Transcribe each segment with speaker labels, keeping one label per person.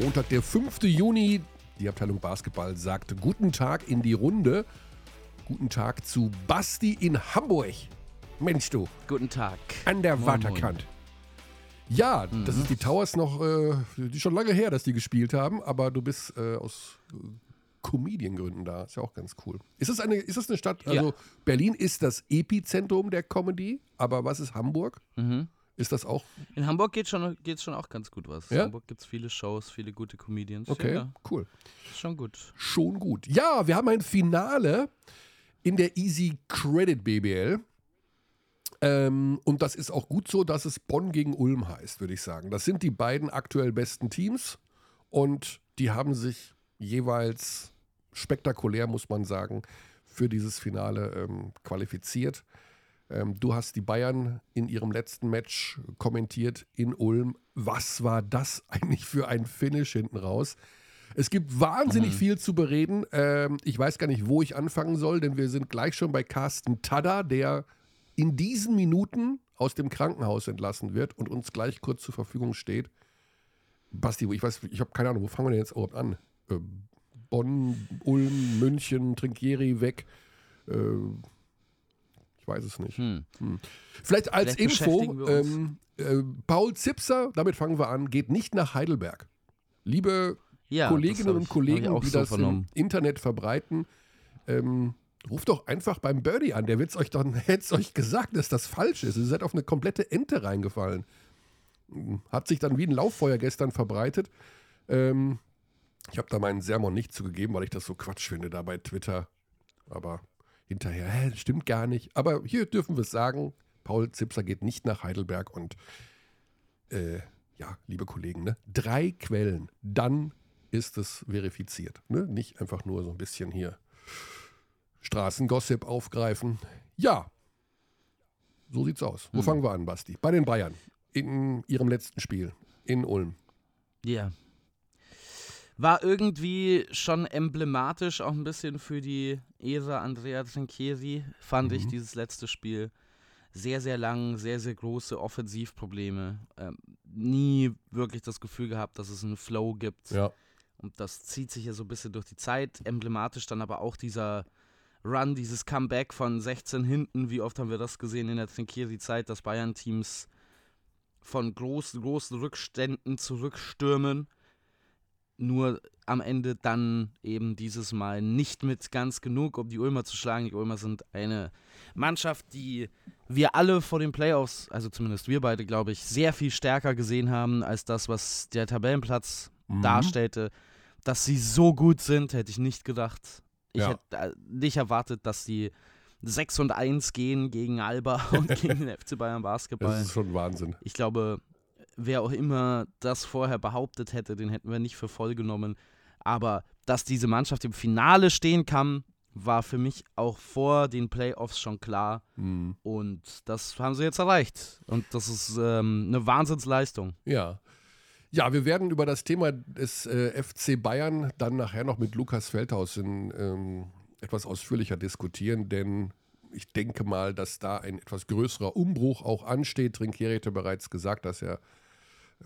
Speaker 1: Montag, der 5. Juni. Die Abteilung Basketball sagt Guten Tag in die Runde. Guten Tag zu Basti in Hamburg. Mensch, du.
Speaker 2: Guten Tag.
Speaker 1: An der Waterkant. Ja,
Speaker 2: Mhm.
Speaker 1: das ist die Towers noch, äh, die schon lange her, dass die gespielt haben, aber du bist äh, aus äh, Comedian-Gründen da. Ist ja auch ganz cool. Ist das eine, ist das eine Stadt? Also
Speaker 2: Ja.
Speaker 1: Berlin ist das Epizentrum der Comedy, aber was ist Hamburg?
Speaker 2: Mhm.
Speaker 1: Ist das auch?
Speaker 2: In Hamburg geht schon, geht's schon auch ganz gut was. In
Speaker 1: Ja?
Speaker 2: Hamburg gibt es viele Shows, viele gute Comedians.
Speaker 1: Okay,
Speaker 2: Ja,
Speaker 1: cool.
Speaker 2: ist schon gut.
Speaker 1: Schon gut. Ja, wir haben ein Finale in der Easy Credit BBL. Ähm, und das ist auch gut so, dass es Bonn gegen Ulm heißt, würde ich sagen. Das sind die beiden aktuell besten Teams und die haben sich jeweils spektakulär, muss man sagen, für dieses Finale ähm, qualifiziert. Ähm, du hast die Bayern in ihrem letzten Match kommentiert in Ulm. Was war das eigentlich für ein Finish hinten raus? Es gibt wahnsinnig viel zu bereden. Ähm, ich weiß gar nicht, wo ich anfangen soll, denn wir sind gleich schon bei Carsten Tada, der in diesen Minuten aus dem Krankenhaus entlassen wird und uns gleich kurz zur Verfügung steht. Basti, ich weiß, ich habe keine Ahnung, wo fangen wir denn jetzt überhaupt an? Äh, Bonn, Ulm, München, Trinkieri weg. Äh, ich weiß es nicht.
Speaker 2: Hm.
Speaker 1: Vielleicht als
Speaker 2: Vielleicht
Speaker 1: Info, ähm, äh, Paul Zipser, damit fangen wir an, geht nicht nach Heidelberg. Liebe
Speaker 2: Ja,
Speaker 1: Kolleginnen
Speaker 2: hab
Speaker 1: und
Speaker 2: ich-
Speaker 1: Kollegen,
Speaker 2: ich
Speaker 1: die
Speaker 2: so
Speaker 1: das
Speaker 2: vernommen.
Speaker 1: im Internet verbreiten, ähm, ruft doch einfach beim Birdie an. Der wird's euch doch, hätte es euch gesagt, dass das falsch ist. Ihr seid auf eine komplette Ente reingefallen. Hat sich dann wie ein Lauffeuer gestern verbreitet. Ähm, ich habe da meinen Sermon nicht zugegeben, weil ich das so Quatsch finde da bei Twitter. Aber hinterher, hä, stimmt gar nicht. Aber hier dürfen wir es sagen. Paul Zipser geht nicht nach Heidelberg und äh, ja, liebe Kollegen, ne? drei Quellen, dann ist es verifiziert. Ne? Nicht einfach nur so ein bisschen hier Straßengossip aufgreifen. Ja, so sieht's aus. Wo fangen wir an, Basti? Bei den Bayern. In ihrem letzten Spiel in Ulm.
Speaker 2: Ja. War irgendwie schon emblematisch auch ein bisschen für die Ära Andrea Trinchieri, fand ich, dieses letzte Spiel. Sehr, sehr lang, sehr, sehr große Offensivprobleme. Ähm, nie wirklich das Gefühl gehabt, dass es einen Flow gibt.
Speaker 1: Ja.
Speaker 2: Und das zieht sich ja so ein bisschen durch die Zeit. Emblematisch dann aber auch dieser Run, dieses Comeback von 16 hinten. Wie oft haben wir das gesehen in der Trinkieri-Zeit, dass Bayern-Teams von großen, großen Rückständen zurückstürmen. Nur am Ende dann eben dieses Mal nicht mit ganz genug, um die Ulmer zu schlagen. Die Ulmer sind eine Mannschaft, die wir alle vor den Playoffs, also zumindest wir beide, glaube ich, sehr viel stärker gesehen haben als das, was der Tabellenplatz
Speaker 1: Mhm.
Speaker 2: darstellte. Dass sie so gut sind, hätte ich nicht gedacht. Ich
Speaker 1: Ja.
Speaker 2: hätte äh, nicht erwartet, dass die 6 und 1 gehen gegen Alba und gegen den FC Bayern Basketball.
Speaker 1: Das ist schon Wahnsinn.
Speaker 2: Ich glaube, wer auch immer das vorher behauptet hätte, den hätten wir nicht für voll genommen. Aber dass diese Mannschaft im Finale stehen kann, war für mich auch vor den Playoffs schon klar.
Speaker 1: Mhm.
Speaker 2: Und das haben sie jetzt erreicht. Und das ist ähm, eine Wahnsinnsleistung.
Speaker 1: Ja. Ja, wir werden über das Thema des äh, FC Bayern dann nachher noch mit Lukas Feldhaus in, ähm, etwas ausführlicher diskutieren, denn ich denke mal, dass da ein etwas größerer Umbruch auch ansteht. Trinkieri hatte bereits gesagt, dass er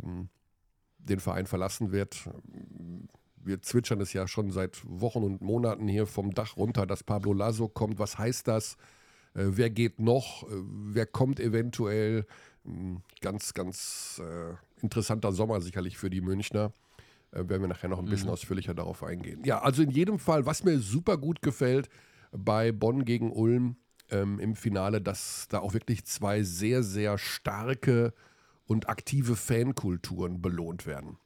Speaker 1: ähm, den Verein verlassen wird. Wir zwitschern es ja schon seit Wochen und Monaten hier vom Dach runter, dass Pablo Lasso kommt. Was heißt das? Äh, wer geht noch? Äh, wer kommt eventuell? Mm, Ganz, ganz äh, interessanter Sommer sicherlich für die Münchner. Äh, werden wir nachher noch ein bisschen ausführlicher darauf eingehen. Ja, also in jedem Fall, was mir super gut gefällt bei Bonn gegen Ulm ähm, im Finale, dass da auch wirklich zwei sehr, sehr starke und aktive Fankulturen belohnt werden.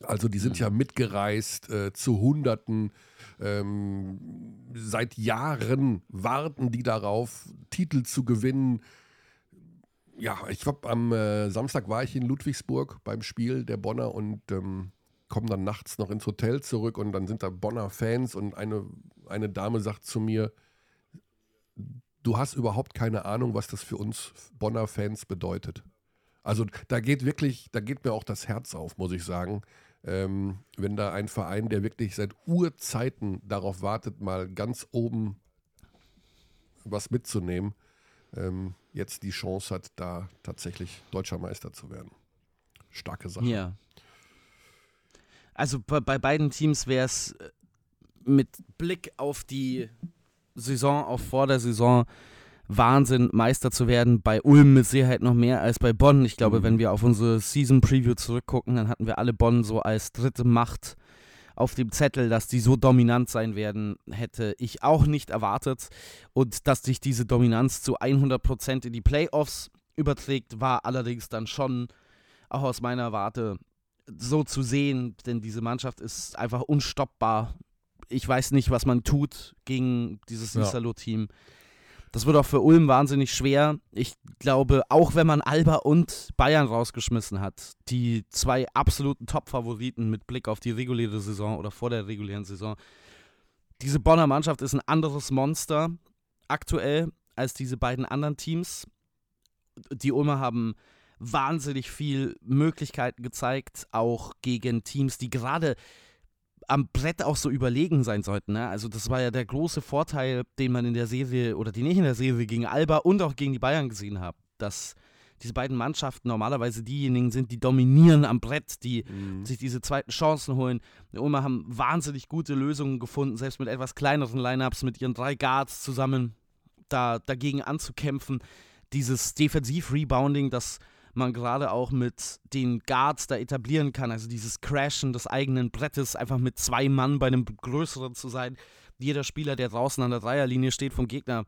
Speaker 1: Also die sind ja mitgereist äh, zu Hunderten. Ähm, seit Jahren warten die darauf, Titel zu gewinnen. Ja, ich glaube, am äh, Samstag war ich in Ludwigsburg beim Spiel der Bonner und ähm, komme dann nachts noch ins Hotel zurück und dann sind da Bonner Fans und eine, eine Dame sagt zu mir, du hast überhaupt keine Ahnung, was das für uns Bonner Fans bedeutet. Also da geht wirklich, da geht mir auch das Herz auf, muss ich sagen. Ähm, wenn da ein Verein, der wirklich seit Urzeiten darauf wartet, mal ganz oben was mitzunehmen, ähm, jetzt die Chance hat, da tatsächlich deutscher Meister zu werden. Starke Sache.
Speaker 2: Ja. Also bei, bei beiden Teams wäre es äh, mit Blick auf die Saison, auf vor der Saison, Wahnsinn, Meister zu werden. Bei Ulm mit Sicherheit noch mehr als bei Bonn. Ich glaube, mhm. wenn wir auf unsere Season Preview zurückgucken, dann hatten wir alle Bonn so als dritte Macht auf dem Zettel, dass die so dominant sein werden, hätte ich auch nicht erwartet. Und dass sich diese Dominanz zu 100% in die Playoffs überträgt, war allerdings dann schon auch aus meiner Warte so zu sehen, denn diese Mannschaft ist einfach unstoppbar. Ich weiß nicht, was man tut gegen dieses ja. Isalo-Team. Das wird auch für Ulm wahnsinnig schwer. Ich glaube, auch wenn man Alba und Bayern rausgeschmissen hat, die zwei absoluten Top-Favoriten mit Blick auf die reguläre Saison oder vor der regulären Saison, diese Bonner Mannschaft ist ein anderes Monster aktuell als diese beiden anderen Teams. Die Ulmer haben wahnsinnig viel Möglichkeiten gezeigt, auch gegen Teams, die gerade am Brett auch so überlegen sein sollten. Ne? Also das war ja der große Vorteil, den man in der Serie oder den ich in der Serie gegen Alba und auch gegen die Bayern gesehen habe, dass diese beiden Mannschaften normalerweise diejenigen sind, die dominieren am Brett, die mhm. sich diese zweiten Chancen holen. Die Ulmer haben wahnsinnig gute Lösungen gefunden, selbst mit etwas kleineren Lineups, mit ihren drei Guards zusammen da dagegen anzukämpfen. Dieses Defensiv-Rebounding, das man gerade auch mit den Guards da etablieren kann. Also dieses Crashen des eigenen Brettes, einfach mit zwei Mann bei einem größeren zu sein. Jeder Spieler, der draußen an der Dreierlinie steht, vom Gegner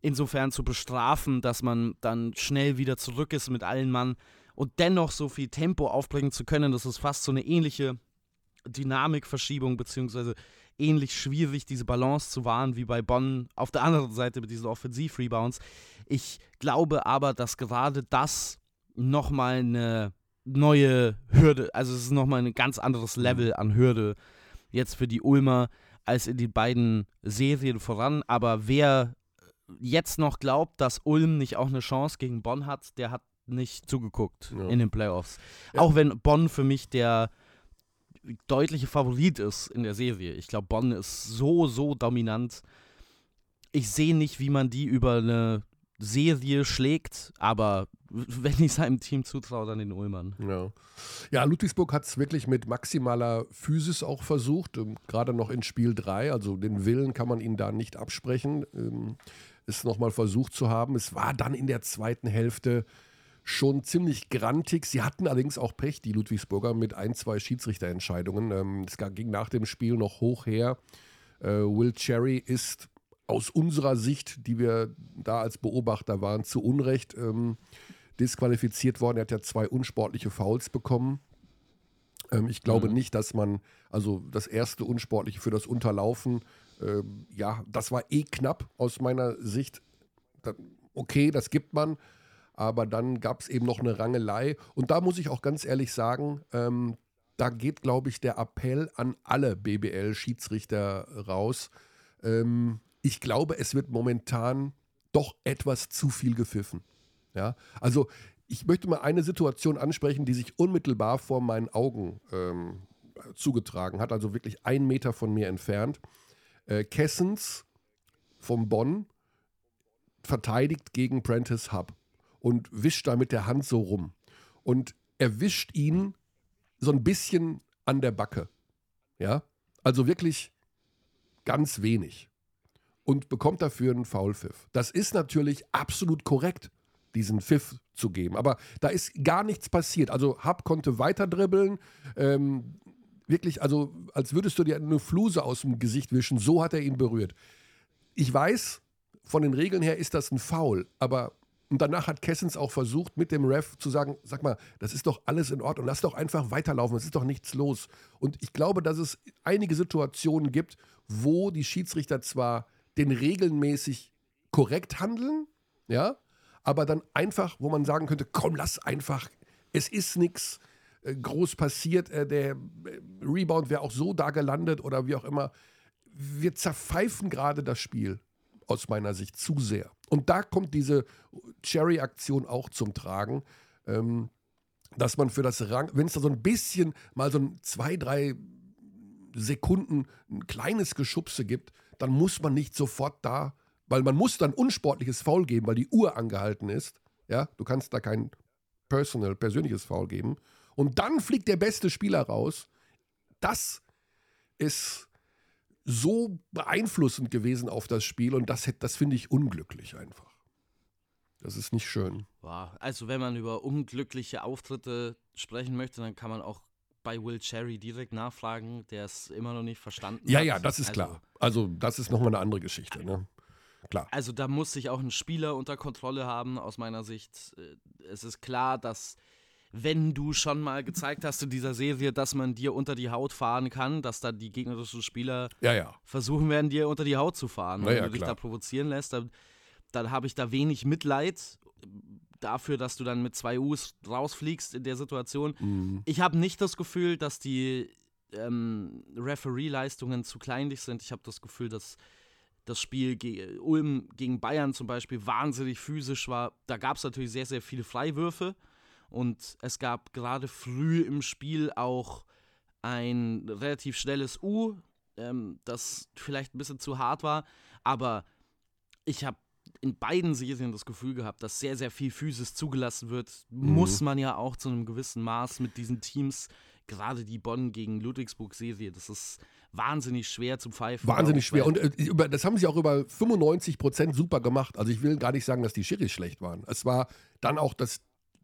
Speaker 2: insofern zu bestrafen, dass man dann schnell wieder zurück ist mit allen Mann und dennoch so viel Tempo aufbringen zu können. Das ist fast so eine ähnliche Dynamikverschiebung, beziehungsweise ähnlich schwierig, diese Balance zu wahren wie bei Bonn auf der anderen Seite mit diesen Offensiv-Rebounds. Ich glaube aber, dass gerade das nochmal eine neue Hürde, also es ist nochmal ein ganz anderes. Level an Hürde jetzt für die Ulmer als in den beiden Serien voran. Aber wer jetzt noch glaubt, dass Ulm nicht auch eine Chance gegen Bonn hat, der hat nicht zugeguckt ja. in den Playoffs. Ja. Auch wenn Bonn für mich der deutliche Favorit ist in der Serie. Ich glaube, Bonn ist so, so dominant. Ich sehe nicht, wie man die über eine Serie schlägt, aber wenn ich seinem Team zutraue, dann den Ulmern.
Speaker 1: Ja, ja Ludwigsburg hat es wirklich mit maximaler Physis auch versucht, ähm, gerade noch in Spiel 3, also den Willen kann man ihnen da nicht absprechen, ähm, es nochmal versucht zu haben. Es war dann in der zweiten Hälfte schon ziemlich grantig. Sie hatten allerdings auch Pech, die Ludwigsburger, mit ein, zwei Schiedsrichterentscheidungen. Ähm, es ging nach dem Spiel noch hoch her. Äh, Will Cherry ist aus unserer Sicht, die wir da als Beobachter waren, zu Unrecht ähm, disqualifiziert worden. Er hat ja zwei unsportliche Fouls bekommen. Ähm, ich glaube mhm. nicht, dass man, also das erste unsportliche für das Unterlaufen, ähm, ja, das war eh knapp aus meiner Sicht. okay, das gibt man. Aber dann gab es eben noch eine Rangelei. Und da muss ich auch ganz ehrlich sagen, ähm, da geht, glaube ich, der Appell an alle BBL-Schiedsrichter raus. Ähm, ich glaube, es wird momentan doch etwas zu viel gepfiffen. Ja, also ich möchte mal eine Situation ansprechen, die sich unmittelbar vor meinen Augen ähm, zugetragen hat, also wirklich einen Meter von mir entfernt. Äh, Kessens vom Bonn verteidigt gegen Prentice Hub und wischt da mit der Hand so rum. Und er wischt ihn so ein bisschen an der Backe. Ja, also wirklich ganz wenig und bekommt dafür einen Foulpfiff. Das ist natürlich absolut korrekt, diesen Pfiff zu geben. Aber da ist gar nichts passiert. Also Hub konnte weiter dribbeln. Ähm, wirklich, also als würdest du dir eine Fluse aus dem Gesicht wischen. So hat er ihn berührt. Ich weiß, von den Regeln her ist das ein Foul, aber und danach hat Kessens auch versucht, mit dem Ref zu sagen: Sag mal, das ist doch alles in Ordnung, lass doch einfach weiterlaufen, es ist doch nichts los. Und ich glaube, dass es einige Situationen gibt, wo die Schiedsrichter zwar den regelmäßig korrekt handeln, ja, aber dann einfach, wo man sagen könnte, komm, lass einfach, es ist nichts äh, groß passiert, äh, der äh, Rebound wäre auch so da gelandet oder wie auch immer. Wir zerpfeifen gerade das Spiel aus meiner Sicht zu sehr. Und da kommt diese Cherry-Aktion auch zum Tragen, ähm, dass man für das Rang, wenn es da so ein bisschen mal so ein zwei, drei Sekunden ein kleines Geschubse gibt, dann muss man nicht sofort da, weil man muss dann unsportliches Foul geben, weil die Uhr angehalten ist. Ja, du kannst da kein personal, persönliches Foul geben. Und dann fliegt der beste Spieler raus. das ist so beeinflussend gewesen auf das Spiel und das, das finde ich unglücklich einfach. Das ist nicht schön.
Speaker 2: Also wenn man über unglückliche Auftritte sprechen möchte, dann kann man auch bei Will Cherry direkt nachfragen, der es immer noch nicht verstanden
Speaker 1: ja,
Speaker 2: hat.
Speaker 1: Ja, ja, das ist also, klar. Also das ist nochmal eine andere Geschichte. Ne? Klar.
Speaker 2: Also da muss sich auch ein Spieler unter Kontrolle haben, aus meiner Sicht. Äh, es ist klar, dass wenn du schon mal gezeigt hast in dieser Serie, dass man dir unter die Haut fahren kann, dass dann die gegnerischen Spieler
Speaker 1: ja, ja.
Speaker 2: versuchen werden, dir unter die Haut zu fahren.
Speaker 1: Ja,
Speaker 2: wenn du dich da provozieren lässt, dann, dann habe ich da wenig Mitleid dafür, dass du dann mit zwei U's rausfliegst in der Situation. Mhm. Ich habe nicht das Gefühl, dass die ähm, Referee-Leistungen zu kleinlich sind. Ich habe das Gefühl, dass das Spiel ge Ulm gegen Bayern zum Beispiel wahnsinnig physisch war. Da gab es natürlich sehr, sehr viele Freiwürfe. Und es gab gerade früh im Spiel auch ein relativ schnelles U, ähm, das vielleicht ein bisschen zu hart war. Aber ich habe in beiden Serien das Gefühl gehabt, dass sehr, sehr viel Physis zugelassen wird. Mhm. Muss man ja auch zu einem gewissen Maß mit diesen Teams, gerade die Bonn gegen Ludwigsburg-Serie, das ist wahnsinnig schwer zu pfeifen.
Speaker 1: Wahnsinnig schwer. Und äh, über, das haben sie auch über 95 Prozent super gemacht. Also ich will gar nicht sagen, dass die Schiris schlecht waren. Es war dann auch das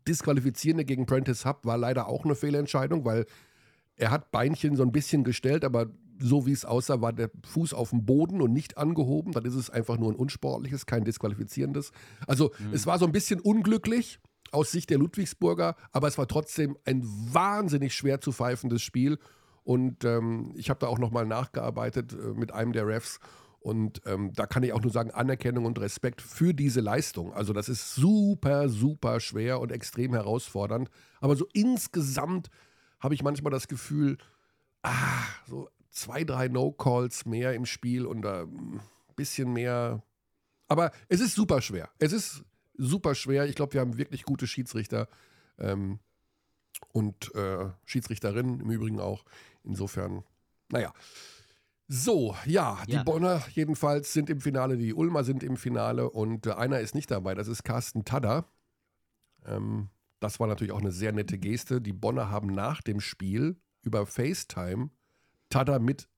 Speaker 1: Disqualifizierende gegen Prentice Hub war leider auch eine Fehlentscheidung, weil er hat Beinchen so ein bisschen gestellt, aber so wie es aussah, war der Fuß auf dem Boden und nicht angehoben. Dann ist es einfach nur ein unsportliches, kein disqualifizierendes. Also mhm. es war so ein bisschen unglücklich aus Sicht der Ludwigsburger, aber es war trotzdem ein wahnsinnig schwer zu pfeifendes Spiel. Und ähm, ich habe da auch nochmal nachgearbeitet äh, mit einem der Refs. Und ähm, da kann ich auch nur sagen, Anerkennung und Respekt für diese Leistung. Also das ist super, super schwer und extrem herausfordernd. Aber so insgesamt habe ich manchmal das Gefühl, ah, so zwei, drei No-Calls mehr im Spiel und ein äh, bisschen mehr. Aber es ist super schwer. Es ist super schwer. Ich glaube, wir haben wirklich gute Schiedsrichter ähm, und äh, Schiedsrichterinnen im Übrigen auch. Insofern, naja. So, ja, die ja. Bonner jedenfalls sind im Finale, die Ulmer sind im Finale und äh, einer ist nicht dabei, das ist Carsten Tadder. Ähm, das war natürlich auch eine sehr nette Geste. Die Bonner haben nach dem Spiel über FaceTime Tada mit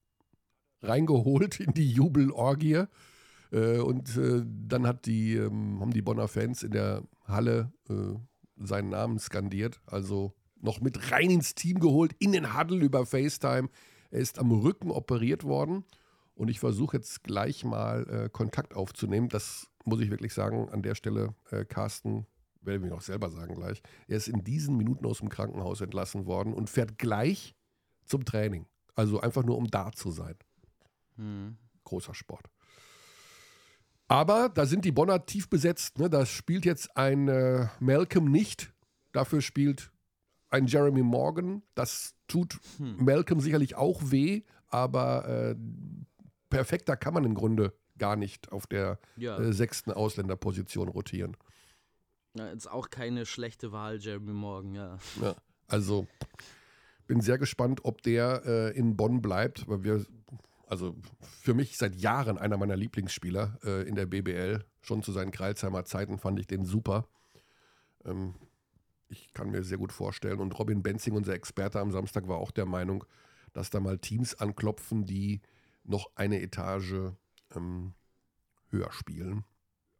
Speaker 1: reingeholt in die Jubelorgie. Äh, und äh, dann hat die, ähm, haben die Bonner Fans in der Halle äh, seinen Namen skandiert. Also noch mit rein ins Team geholt, in den Huddle über FaceTime. Er ist am Rücken operiert worden. Und ich versuche jetzt gleich mal Kontakt aufzunehmen. Das muss ich wirklich sagen, an der Stelle, Carsten, werde ich mir auch selber sagen gleich. Er ist in diesen Minuten aus dem Krankenhaus entlassen worden und fährt gleich zum Training. Also einfach nur, um da zu sein. Mhm. Großer Sport. Aber da sind die Bonner tief besetzt. Ne? Da spielt jetzt ein äh, Malcolm nicht. Dafür spielt ein Jeremy Morgan. Das tut hm. Malcolm sicherlich auch weh, aber äh, perfekter kann man im Grunde gar nicht auf der ja. äh, sechsten Ausländerposition rotieren.
Speaker 2: Ja, ist auch keine schlechte Wahl, Jeremy Morgan, ja.
Speaker 1: ja also bin sehr gespannt, ob der äh, in Bonn bleibt, weil wir, also für mich seit Jahren einer meiner Lieblingsspieler äh, in der BBL. Schon zu seinen Kreilsheimer Zeiten fand ich den super. Ähm, ich kann mir sehr gut vorstellen. Und Robin Benzing, unser Experte am Samstag, war auch der Meinung, dass da mal Teams anklopfen, die noch eine Etage ähm, höher spielen.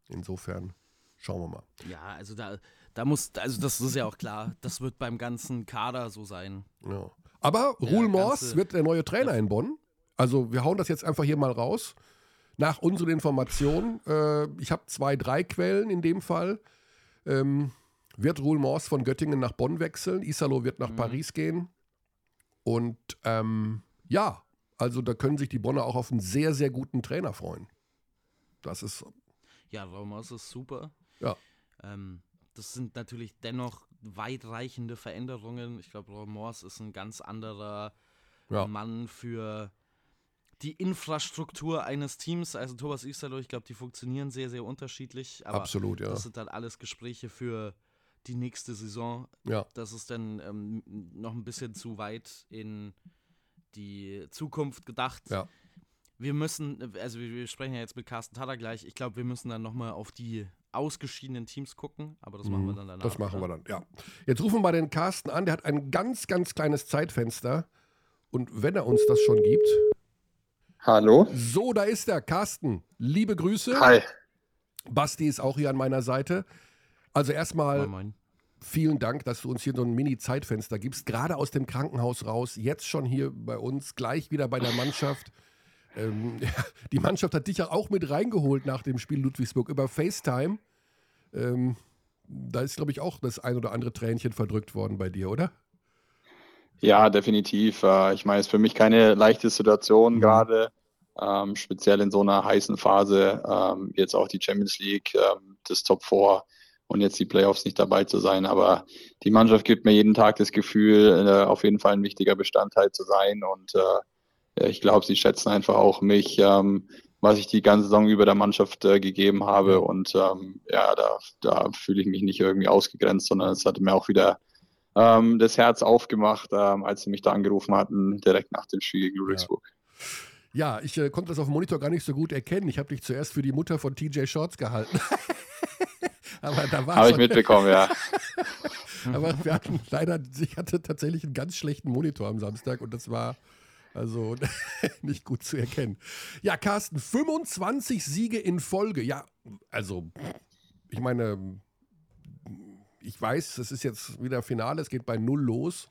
Speaker 1: Insofern schauen wir mal.
Speaker 2: Ja, also da, da muss, also das ist ja auch klar, das wird beim ganzen Kader so sein.
Speaker 1: Ja. Aber Ruhl Mors wird der neue Trainer in Bonn. Also wir hauen das jetzt einfach hier mal raus. Nach unseren Informationen, äh, ich habe zwei, drei Quellen in dem Fall, ähm, wird Ruhl Mors von Göttingen nach Bonn wechseln. Isalo wird nach mhm. Paris gehen. Und ähm, ja, also da können sich die Bonner auch auf einen sehr, sehr guten Trainer freuen. Das ist.
Speaker 2: Ja, Ruhl Mors ist super.
Speaker 1: Ja.
Speaker 2: Ähm, das sind natürlich dennoch weitreichende Veränderungen. Ich glaube, Romors ist ein ganz anderer ja. Mann für die Infrastruktur eines Teams. Also Thomas Isalo, ich glaube, die funktionieren sehr, sehr unterschiedlich.
Speaker 1: Absolut, ja.
Speaker 2: Das sind dann alles Gespräche für die nächste Saison.
Speaker 1: Ja.
Speaker 2: Das ist dann ähm, noch ein bisschen zu weit in die Zukunft gedacht.
Speaker 1: Ja.
Speaker 2: Wir müssen, also wir sprechen ja jetzt mit Carsten Tada gleich, ich glaube, wir müssen dann nochmal auf die ausgeschiedenen Teams gucken, aber das machen wir mhm. dann danach.
Speaker 1: Das machen wir dann, ja. Jetzt rufen wir den Carsten an, der hat ein ganz, ganz kleines Zeitfenster Und wenn er uns das schon gibt.
Speaker 3: Hallo.
Speaker 1: So, da ist er, Carsten. Liebe Grüße.
Speaker 3: Hi.
Speaker 1: Basti ist auch hier an meiner Seite. Also erstmal
Speaker 2: Moin, moin.
Speaker 1: vielen Dank, dass du uns hier so ein Mini-Zeitfenster gibst. Gerade aus dem Krankenhaus raus, jetzt schon hier bei uns, gleich wieder bei der Mannschaft. Ähm, ja, die Mannschaft hat dich ja auch mit reingeholt nach dem Spiel Ludwigsburg über FaceTime. Ähm, da ist, glaube ich, auch das ein oder andere Tränchen verdrückt worden bei dir, oder?
Speaker 3: Ja, definitiv. Äh, Ich meine, es ist für mich keine leichte Situation
Speaker 1: Mhm.
Speaker 3: gerade, ähm, speziell in so einer heißen Phase. Ähm, jetzt auch die Champions League, ähm, das Top 4 und jetzt die Playoffs nicht dabei zu sein. Aber die Mannschaft gibt mir jeden Tag das Gefühl, äh, auf jeden Fall ein wichtiger Bestandteil zu sein. Und äh, ich glaube, sie schätzen einfach auch mich, ähm, was ich die ganze Saison über der Mannschaft äh, gegeben habe. Und ähm, ja, da, da fühle ich mich nicht irgendwie ausgegrenzt, sondern es hat mir auch wieder ähm, das Herz aufgemacht, ähm, als sie mich da angerufen hatten, direkt nach dem Spiel gegen Ludwigsburg.
Speaker 1: Ja, ich äh, konnte das auf dem Monitor gar nicht so gut erkennen. Ich habe dich zuerst für die Mutter von TJ Shorts gehalten. Aber da war
Speaker 3: Habe ich mitbekommen, ja.
Speaker 1: Aber wir hatten leider, ich hatte tatsächlich einen ganz schlechten Monitor am Samstag und das war also nicht gut zu erkennen. Ja, Carsten, 25 Siege in Folge. Ja, also ich meine, ich weiß, es ist jetzt wieder Finale, es geht bei Null los.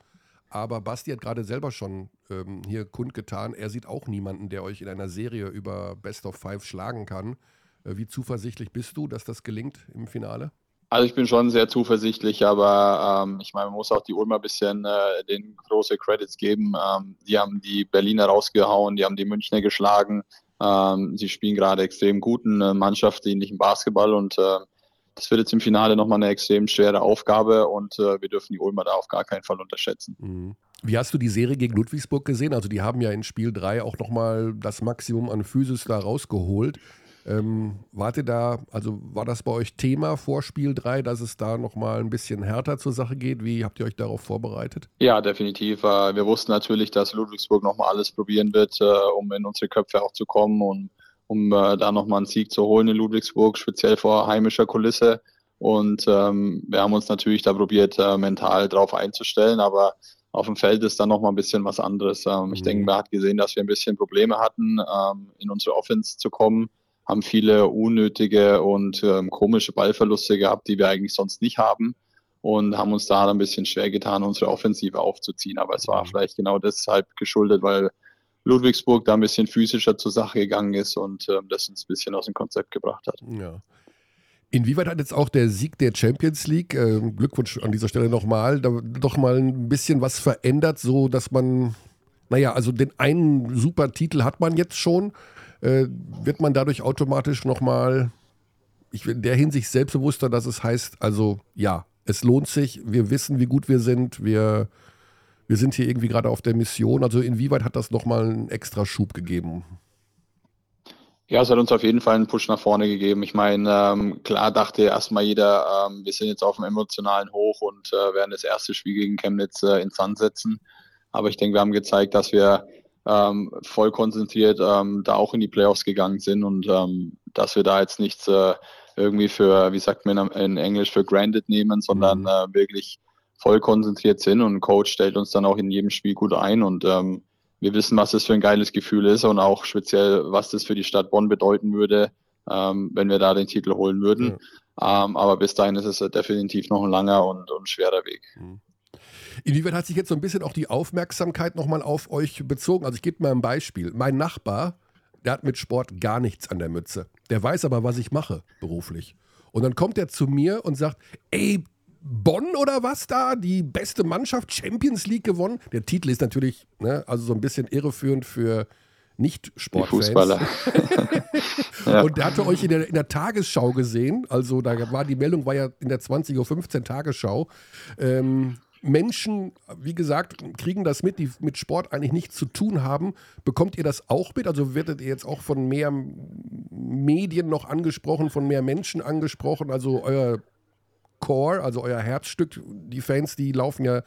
Speaker 1: Aber Basti hat gerade selber schon ähm, hier kundgetan, er sieht auch niemanden, der euch in einer Serie über Best of Five schlagen kann. Äh, wie zuversichtlich bist du, dass das gelingt im Finale?
Speaker 3: Also ich bin schon sehr zuversichtlich, aber ähm, ich meine, man muss auch die Ulmer ein bisschen äh, den große Credits geben. Ähm, die haben die Berliner rausgehauen, die haben die Münchner geschlagen. Ähm, sie spielen gerade extrem guten äh, Mannschaftsdienlichen Basketball und äh, das wird jetzt im Finale nochmal eine extrem schwere Aufgabe und äh, wir dürfen die Ulmer da auf gar keinen Fall unterschätzen.
Speaker 1: Mhm. Wie hast du die Serie gegen Ludwigsburg gesehen? Also die haben ja in Spiel 3 auch nochmal das Maximum an Physis da rausgeholt. Ähm, wart ihr da, also war das bei euch Thema vor Spiel 3, dass es da nochmal ein bisschen härter zur Sache geht? Wie habt ihr euch darauf vorbereitet?
Speaker 3: Ja, definitiv. Äh, Wir wussten natürlich, dass Ludwigsburg nochmal alles probieren wird, äh, um in unsere Köpfe auch zu kommen und um äh, da nochmal einen Sieg zu holen in Ludwigsburg, speziell vor heimischer Kulisse. Und ähm, wir haben uns natürlich da probiert, äh, mental drauf einzustellen, aber auf dem Feld ist dann nochmal ein bisschen was anderes. Ähm, Ich
Speaker 1: Mhm.
Speaker 3: denke, man hat gesehen, dass wir ein bisschen Probleme hatten, ähm, in unsere Offense zu kommen, haben viele unnötige und ähm, komische Ballverluste gehabt, die wir eigentlich sonst nicht haben und haben uns da ein bisschen schwer getan, unsere Offensive aufzuziehen. Aber es war
Speaker 1: Mhm.
Speaker 3: vielleicht genau deshalb geschuldet, weil Ludwigsburg da ein bisschen physischer zur Sache gegangen ist und ähm, das uns ein bisschen aus dem Konzept gebracht hat.
Speaker 1: Ja. Inwieweit hat jetzt auch der Sieg der Champions League, äh, Glückwunsch an dieser Stelle nochmal, da doch mal ein bisschen was verändert, so dass man, naja, also den einen super Titel hat man jetzt schon, äh, wird man dadurch automatisch nochmal, ich in der Hinsicht selbstbewusster, dass es heißt, also ja, es lohnt sich, wir wissen, wie gut wir sind, wir, wir sind hier irgendwie gerade auf der Mission. Also inwieweit hat das nochmal einen extra Schub gegeben?
Speaker 3: Ja, es hat uns auf jeden Fall einen Push nach vorne gegeben. Ich meine, ähm, klar dachte erstmal jeder, ähm, wir sind jetzt auf dem emotionalen Hoch und äh, werden das erste Spiel gegen Chemnitz äh, ins Sand setzen. Aber ich denke, wir haben gezeigt, dass wir ähm, voll konzentriert ähm, da auch in die Playoffs gegangen sind und ähm, dass wir da jetzt nichts äh, irgendwie für, wie sagt man in Englisch, für granted nehmen, sondern
Speaker 1: Mhm.
Speaker 3: äh, wirklich voll konzentriert sind und Coach stellt uns dann auch in jedem Spiel gut ein und ähm, wir wissen, was das für ein geiles Gefühl ist und auch speziell, was das für die Stadt Bonn bedeuten würde, ähm, wenn wir da den Titel holen würden. Ähm, aber bis dahin ist es definitiv noch ein langer und, und schwerer Weg.
Speaker 1: Inwieweit hat sich jetzt so ein bisschen auch die Aufmerksamkeit nochmal auf euch bezogen? Also ich gebe mal ein Beispiel. Mein Nachbar, der hat mit Sport gar nichts an der Mütze. Der weiß aber, was ich mache beruflich. Und dann kommt er zu mir und sagt, ey, Bonn oder was da? Die beste Mannschaft, Champions League gewonnen. Der Titel ist natürlich, ne, also so ein bisschen irreführend für
Speaker 3: Die
Speaker 1: Nicht-Sportfans.
Speaker 3: Fußballer. Ja.
Speaker 1: Und der hatte euch in der, in der Tagesschau gesehen. Also da war die Meldung, war ja in der 20.15 Uhr Tagesschau. Ähm, Menschen, wie gesagt, kriegen das mit, die mit Sport eigentlich nichts zu tun haben. Bekommt ihr das auch mit? Also werdet ihr jetzt auch von mehr Medien noch angesprochen, von mehr Menschen angesprochen? Also euer Core, also euer Herzstück, die Fans, die laufen ja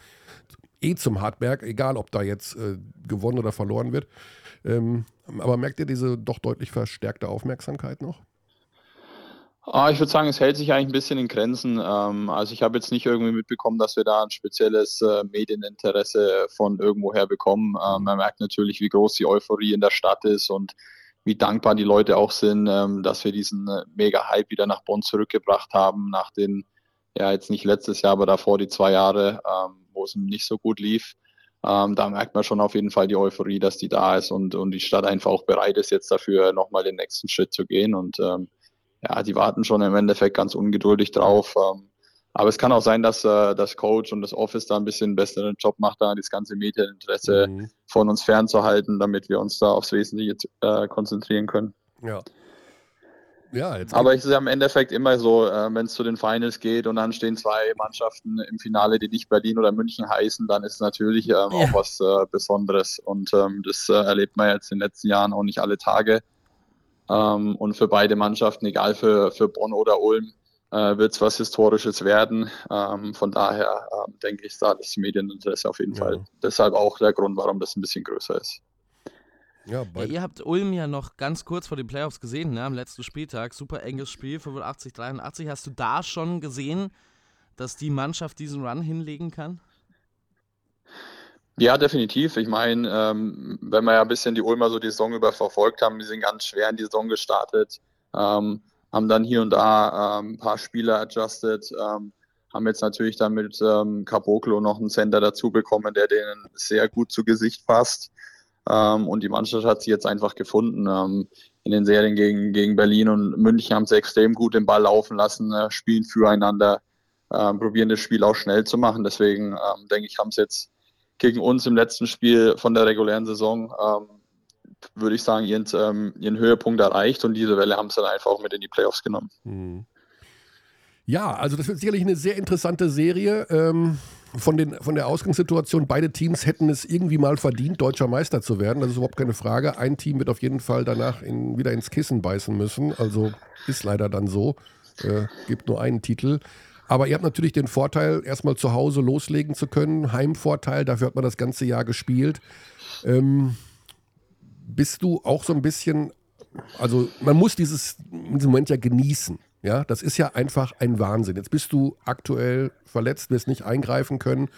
Speaker 1: eh zum Hartberg, egal ob da jetzt äh, gewonnen oder verloren wird. Ähm, aber merkt ihr diese doch deutlich verstärkte Aufmerksamkeit noch?
Speaker 3: Ah, ich würde sagen, es hält sich eigentlich ein bisschen in Grenzen. Ähm, also ich habe jetzt nicht irgendwie mitbekommen, dass wir da ein spezielles äh, Medieninteresse von irgendwoher bekommen. Ähm, man merkt natürlich, wie groß die Euphorie in der Stadt ist und wie dankbar die Leute auch sind, ähm, dass wir diesen äh, Mega-Hype wieder nach Bonn zurückgebracht haben, nach den, ja jetzt nicht letztes Jahr, aber davor die zwei Jahre, wo es nicht so gut lief. da merkt man schon auf jeden Fall die Euphorie, dass die da ist und, und die Stadt einfach auch bereit ist, jetzt dafür nochmal den nächsten Schritt zu gehen. Und ja, die warten schon im Endeffekt ganz ungeduldig drauf. Ähm, aber es kann auch sein, dass äh, das Coach und das Office da ein bisschen besseren Job macht, da das ganze Medieninteresse mhm. von uns fernzuhalten, damit wir uns da aufs Wesentliche äh, konzentrieren können.
Speaker 1: Ja. Ja,
Speaker 3: jetzt Aber es ist ja im Endeffekt immer so, äh, wenn es zu den Finals geht und dann stehen zwei Mannschaften im Finale, die nicht Berlin oder München heißen, dann ist es natürlich ähm, ja. auch was äh, Besonderes. Und ähm, das äh, erlebt man jetzt in den letzten Jahren auch nicht alle Tage. Ähm, und für beide Mannschaften, egal für, für Bonn oder Ulm, äh, wird es was Historisches werden. Ähm, von daher ähm, denke ich, da das Medieninteresse auf jeden ja. Fall. Deshalb auch der Grund, warum das ein bisschen größer ist.
Speaker 2: Ja, ja, ihr habt Ulm ja noch ganz kurz vor den Playoffs gesehen, ne, am letzten Spieltag. Super enges Spiel, 85, 83. Hast du da schon gesehen, dass die Mannschaft diesen Run hinlegen kann?
Speaker 3: Ja, definitiv. Ich meine, ähm, wenn wir ja ein bisschen die Ulmer so die Saison über verfolgt haben, die sind ganz schwer in die Saison gestartet, ähm, haben dann hier und da ähm, ein paar Spieler adjusted, ähm, haben jetzt natürlich dann mit ähm, Caboclo noch einen Center dazu bekommen, der denen sehr gut zu Gesicht passt. Ähm, und die Mannschaft hat sie jetzt einfach gefunden. Ähm, in den Serien gegen, gegen Berlin und München haben sie extrem gut den Ball laufen lassen, äh, spielen füreinander, äh, probieren das Spiel auch schnell zu machen. Deswegen denke ich, haben sie jetzt gegen uns im letzten Spiel von der regulären Saison, ähm, würde ich sagen, ihren, ähm, ihren Höhepunkt erreicht und diese Welle haben sie dann einfach auch mit in die Playoffs genommen.
Speaker 1: Mhm. Ja, also das wird sicherlich eine sehr interessante Serie. Ähm, von, den, von der Ausgangssituation, beide Teams hätten es irgendwie mal verdient, deutscher Meister zu werden. Das ist überhaupt keine Frage. Ein Team wird auf jeden Fall danach in, wieder ins Kissen beißen müssen. Also ist leider dann so. Äh, gibt nur einen Titel. Aber ihr habt natürlich den Vorteil, erstmal zu Hause loslegen zu können. Heimvorteil, dafür hat man das ganze Jahr gespielt. Ähm, bist du auch so ein bisschen, also man muss dieses, diesen Moment ja genießen. Ja, das ist ja einfach ein Wahnsinn. Jetzt bist du aktuell verletzt, wirst nicht eingreifen können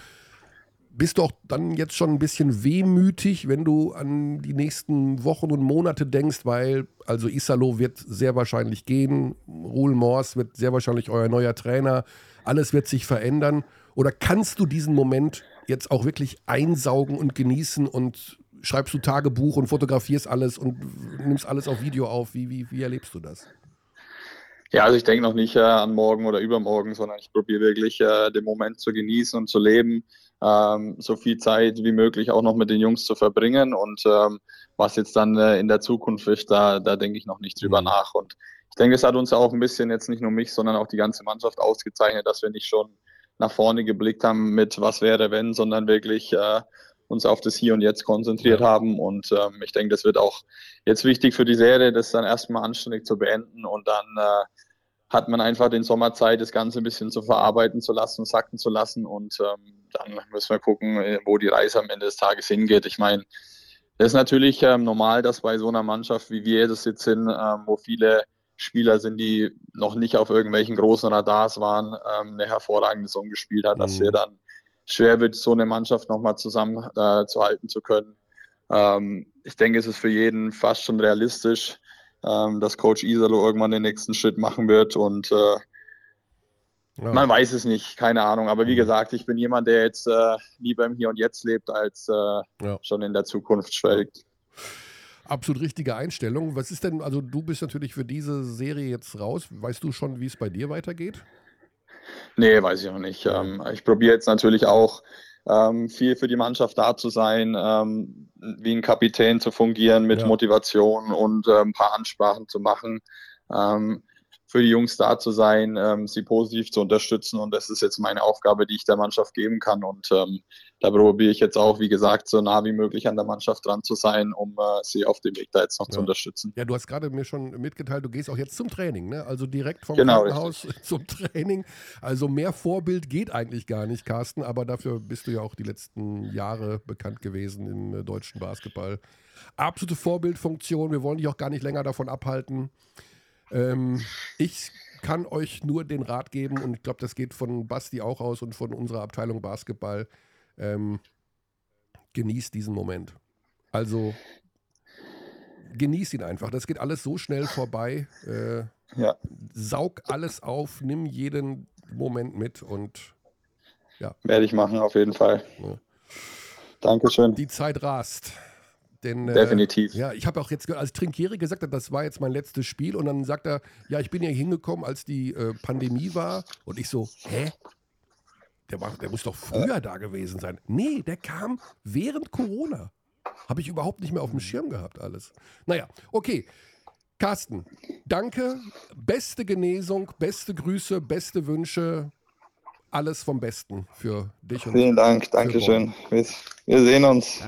Speaker 1: bist du auch dann jetzt schon ein bisschen wehmütig, wenn du an die nächsten Wochen und Monate denkst, weil also Isalo wird sehr wahrscheinlich gehen, Ruhl Mors wird sehr wahrscheinlich euer neuer Trainer, alles wird sich verändern. Oder kannst du diesen Moment jetzt auch wirklich einsaugen und genießen und schreibst du Tagebuch und fotografierst alles und nimmst alles auf Video auf? Wie, wie, wie erlebst du das?
Speaker 3: Ja, also ich denke noch nicht äh, an morgen oder übermorgen, sondern ich probiere wirklich äh, den Moment zu genießen und zu leben ähm, so viel Zeit wie möglich auch noch mit den Jungs zu verbringen. Und ähm, was jetzt dann äh, in der Zukunft ist, da, da denke ich noch nicht drüber mhm. nach. Und ich denke, es hat uns auch ein bisschen jetzt nicht nur mich, sondern auch die ganze Mannschaft ausgezeichnet, dass wir nicht schon nach vorne geblickt haben mit was wäre wenn, sondern wirklich äh, uns auf das Hier und Jetzt konzentriert ja. haben. Und ähm, ich denke, das wird auch jetzt wichtig für die Serie, das dann erstmal anständig zu beenden und dann äh, hat man einfach den Sommerzeit, das Ganze ein bisschen zu verarbeiten zu lassen, sacken zu lassen und ähm, dann müssen wir gucken, äh, wo die Reise am Ende des Tages hingeht. Ich meine, es ist natürlich ähm, normal, dass bei so einer Mannschaft, wie wir das jetzt sind, ähm, wo viele Spieler sind, die noch nicht auf irgendwelchen großen Radars waren, ähm, eine hervorragende Saison gespielt hat, mhm. dass wir dann schwer wird, so eine Mannschaft nochmal zusammen äh, zu halten zu können. Ähm, ich denke, es ist für jeden fast schon realistisch, ähm, dass Coach Isalo irgendwann den nächsten Schritt machen wird und äh, ja. Man weiß es nicht, keine Ahnung. Aber wie mhm. gesagt, ich bin jemand, der jetzt äh, lieber im Hier und Jetzt lebt, als äh, ja. schon in der Zukunft schwelgt.
Speaker 1: Absolut richtige Einstellung. Was ist denn, also du bist natürlich für diese Serie jetzt raus. Weißt du schon, wie es bei dir weitergeht?
Speaker 3: Nee, weiß ich noch nicht. Ähm, ich probiere jetzt natürlich auch ähm, viel für die Mannschaft da zu sein, ähm, wie ein Kapitän zu fungieren mit ja. Motivation und äh, ein paar Ansprachen zu machen. Ähm, für die Jungs da zu sein, ähm, sie positiv zu unterstützen. Und das ist jetzt meine Aufgabe, die ich der Mannschaft geben kann. Und ähm, da probiere ich jetzt auch, wie gesagt, so nah wie möglich an der Mannschaft dran zu sein, um äh, sie auf dem Weg da jetzt noch ja. zu unterstützen.
Speaker 1: Ja, du hast gerade mir schon mitgeteilt, du gehst auch jetzt zum Training, ne? Also direkt vom genau, Krankenhaus richtig. zum Training. Also mehr Vorbild geht eigentlich gar nicht, Carsten, aber dafür bist du ja auch die letzten Jahre bekannt gewesen im äh, deutschen Basketball. Absolute Vorbildfunktion. Wir wollen dich auch gar nicht länger davon abhalten. Ähm, ich kann euch nur den Rat geben, und ich glaube, das geht von Basti auch aus und von unserer Abteilung Basketball. Ähm, genießt diesen Moment. Also genießt ihn einfach. Das geht alles so schnell vorbei. Äh,
Speaker 3: Ja.
Speaker 1: Saug alles auf, nimm jeden Moment mit und
Speaker 3: Werde ich machen, auf jeden Fall.
Speaker 1: Ja.
Speaker 3: Dankeschön.
Speaker 1: die Zeit rast. Denn, äh,
Speaker 3: Definitiv.
Speaker 1: Ja, ich habe auch jetzt, als Trinkieri gesagt hat, das war jetzt mein letztes Spiel und dann sagt er, ja, ich bin ja hingekommen, als die äh, Pandemie war und ich so, hä? Der, war, der muss doch früher da gewesen sein. Nee, der kam während Corona. Habe ich überhaupt nicht mehr auf dem Schirm gehabt alles. Naja, okay. Carsten, danke. Beste Genesung, beste Grüße, beste Wünsche. Alles vom Besten für dich und
Speaker 3: Vielen Dank. Dankeschön. Wir, wir sehen uns.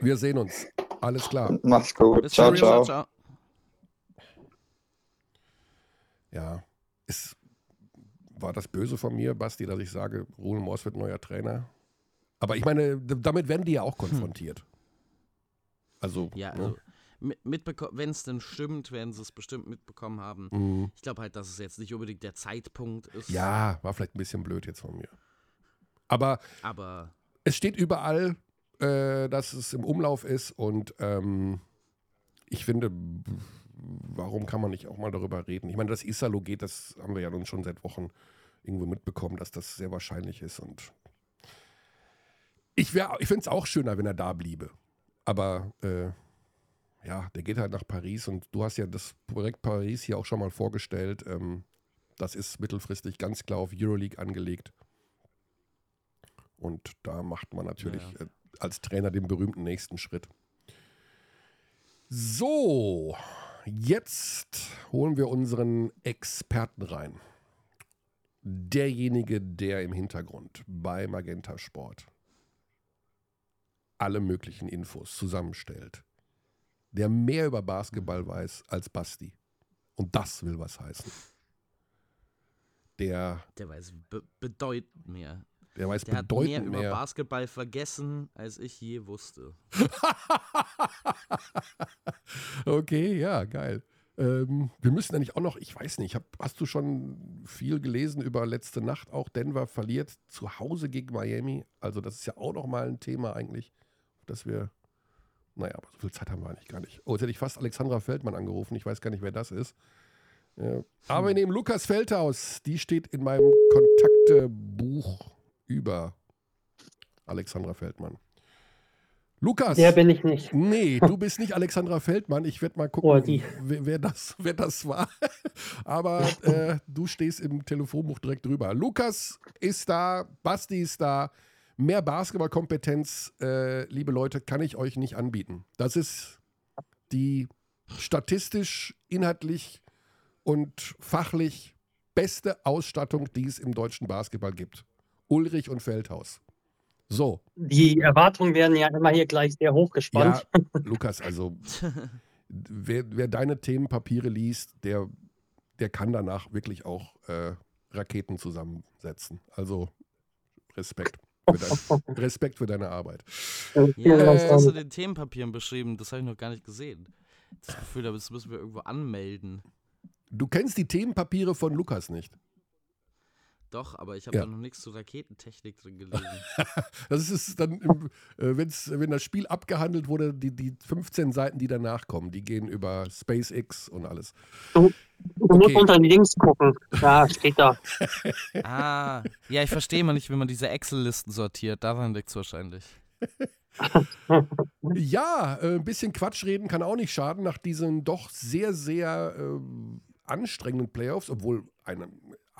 Speaker 1: Wir sehen uns. Alles klar.
Speaker 3: Mach's gut.
Speaker 2: Bis
Speaker 3: Ciao, ciao.
Speaker 2: ciao.
Speaker 1: Ja, ist, war das böse von mir, Basti, dass ich sage, Ruhl Moors wird neuer Trainer? Aber ich meine, damit werden die ja auch konfrontiert. Also,
Speaker 2: Ja,
Speaker 1: ne?
Speaker 2: also wenn es denn stimmt, werden sie es bestimmt mitbekommen haben.
Speaker 1: Mhm.
Speaker 2: Ich glaube halt, dass es jetzt nicht unbedingt der Zeitpunkt ist.
Speaker 1: ja, war vielleicht ein bisschen blöd jetzt von mir. Aber
Speaker 2: Aber
Speaker 1: es steht überall, äh, dass es im Umlauf ist und ähm, ich finde, warum kann man nicht auch mal darüber reden? Ich meine, dass Isalo geht, das haben wir ja nun schon seit Wochen irgendwo mitbekommen, dass das sehr wahrscheinlich ist und ich, wär- ich finde es auch schöner, wenn er da bliebe. Aber äh, ja, der geht halt nach Paris und du hast ja das Projekt Paris hier auch schon mal vorgestellt. Ähm, das ist mittelfristig ganz klar auf Euroleague angelegt. Und da macht man natürlich
Speaker 2: Ja,
Speaker 1: äh, als Trainer den berühmten nächsten Schritt. So, jetzt holen wir unseren Experten rein. Derjenige, der im Hintergrund bei Magenta Sport alle möglichen Infos zusammenstellt. Der mehr über Basketball weiß als Basti. Und das will was heißen. Der,
Speaker 2: der weiß be bedeutend mehr.
Speaker 1: Der weiß
Speaker 2: Der hat mehr
Speaker 1: bedeutend
Speaker 2: über
Speaker 1: mehr.
Speaker 2: Basketball vergessen, als ich je wusste.
Speaker 1: okay, ja, geil. Ähm, wir müssen eigentlich auch noch, ich weiß nicht, hab, hast du schon viel gelesen über letzte Nacht auch? Denver verliert zu Hause gegen Miami. Also, das ist ja auch noch mal ein Thema eigentlich, dass wir, naja, aber so viel Zeit haben wir eigentlich gar nicht. Oh, jetzt hätte ich fast Alexandra Feldmann angerufen. Ich weiß gar nicht, wer das ist. Ja. Aber wir nehmen Lukas Feldhaus. Die steht in meinem Kontaktebuch über Alexandra Feldmann. Lukas.
Speaker 4: Der bin ich nicht.
Speaker 1: Nee, du bist nicht Alexandra Feldmann. Ich werde mal gucken,
Speaker 4: Oh,
Speaker 1: wer, wer, das, wer das war. Aber äh, du stehst im Telefonbuch direkt drüber. Lukas ist da, Basti ist da. Mehr Basketballkompetenz, äh, liebe Leute, kann ich euch nicht anbieten. Das ist die statistisch, inhaltlich und fachlich beste Ausstattung, die es im deutschen Basketball gibt. Ulrich und Feldhaus. So,
Speaker 4: Die Erwartungen werden ja immer hier gleich sehr hoch gespannt.
Speaker 1: ja, Lukas, also wer, wer deine Themenpapiere liest, der, der kann danach wirklich auch äh, Raketen zusammensetzen. Also Respekt. Für dein, Respekt für deine Arbeit.
Speaker 4: Ja,
Speaker 2: das hast du den Themenpapieren beschrieben, das habe ich noch gar nicht gesehen. Das Gefühl, das müssen wir irgendwo anmelden.
Speaker 1: Du kennst die Themenpapiere von Lukas nicht.
Speaker 2: Doch, aber ich habe
Speaker 1: Ja.
Speaker 2: da noch nichts zu Raketentechnik drin gelesen.
Speaker 1: Das ist dann, im, äh, wenn's, wenn das Spiel abgehandelt wurde, die, die 15 Seiten, die danach kommen, die gehen über SpaceX und alles.
Speaker 4: Du
Speaker 1: Okay.
Speaker 4: musst unter die Links gucken. Ja, steht da.
Speaker 2: ah, ja, ich verstehe mal nicht, wie man diese Excel-Listen sortiert. Daran liegt es wahrscheinlich.
Speaker 1: Ja, äh, ein bisschen Quatsch reden kann auch nicht schaden nach diesen doch sehr, sehr ähm, anstrengenden Playoffs, obwohl eine,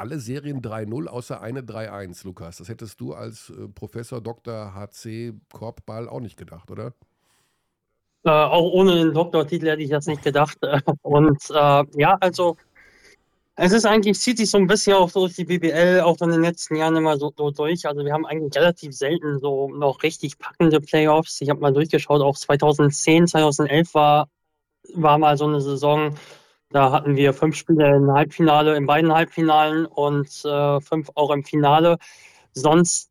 Speaker 1: alle Serien 3-0 außer eine 3-1, Lukas. Das hättest du als äh, Professor Dr. HC Korbball auch nicht gedacht, oder?
Speaker 4: Äh, auch ohne den Doktortitel hätte ich das nicht gedacht. Und äh, ja, also es ist eigentlich, zieht sich so ein bisschen auch durch die BBL auch in den letzten Jahren immer so, so durch. Also wir haben eigentlich relativ selten so noch richtig packende Playoffs. Ich habe mal durchgeschaut, auch 2010, 2011 war, war mal so eine Saison, da hatten wir fünf Spiele im Halbfinale, in beiden Halbfinalen und äh, fünf auch im Finale. Sonst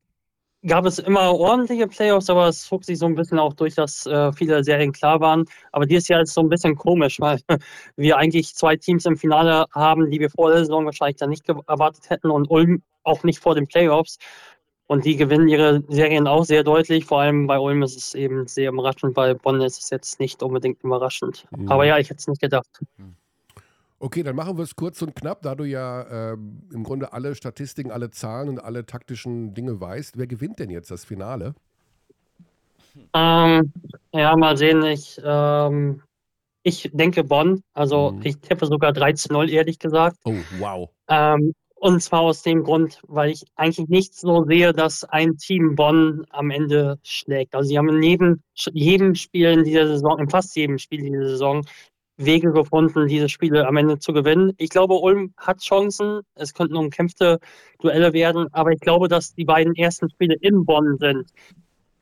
Speaker 4: gab es immer ordentliche Playoffs, aber es zog sich so ein bisschen auch durch, dass äh, viele Serien klar waren. Aber dieses Jahr ist so ein bisschen komisch, weil wir eigentlich zwei Teams im Finale haben, die wir vor der Saison wahrscheinlich dann nicht erwartet hätten und Ulm auch nicht vor den Playoffs. Und die gewinnen ihre Serien auch sehr deutlich. Vor allem bei Ulm ist es eben sehr überraschend, bei Bonn ist es jetzt nicht unbedingt überraschend. Mhm. Aber ja, ich hätte es nicht gedacht. Mhm.
Speaker 1: Okay, dann machen wir es kurz und knapp, da du ja äh, im Grunde alle Statistiken, alle Zahlen und alle taktischen Dinge weißt. Wer gewinnt denn jetzt das Finale?
Speaker 4: Ähm, ja, mal sehen. Ich, ähm, ich denke Bonn. Also mhm. ich tippe sogar 13-0, ehrlich gesagt.
Speaker 1: Oh, wow.
Speaker 4: Ähm, und zwar aus dem Grund, weil ich eigentlich nicht so sehe, dass ein Team Bonn am Ende schlägt. Also sie haben in jedem, jedem Spiel in dieser Saison, in fast jedem Spiel in dieser Saison Wege gefunden, diese Spiele am Ende zu gewinnen. Ich glaube, Ulm hat Chancen. Es könnten umkämpfte Duelle werden, aber ich glaube, dass die beiden ersten Spiele in Bonn sind.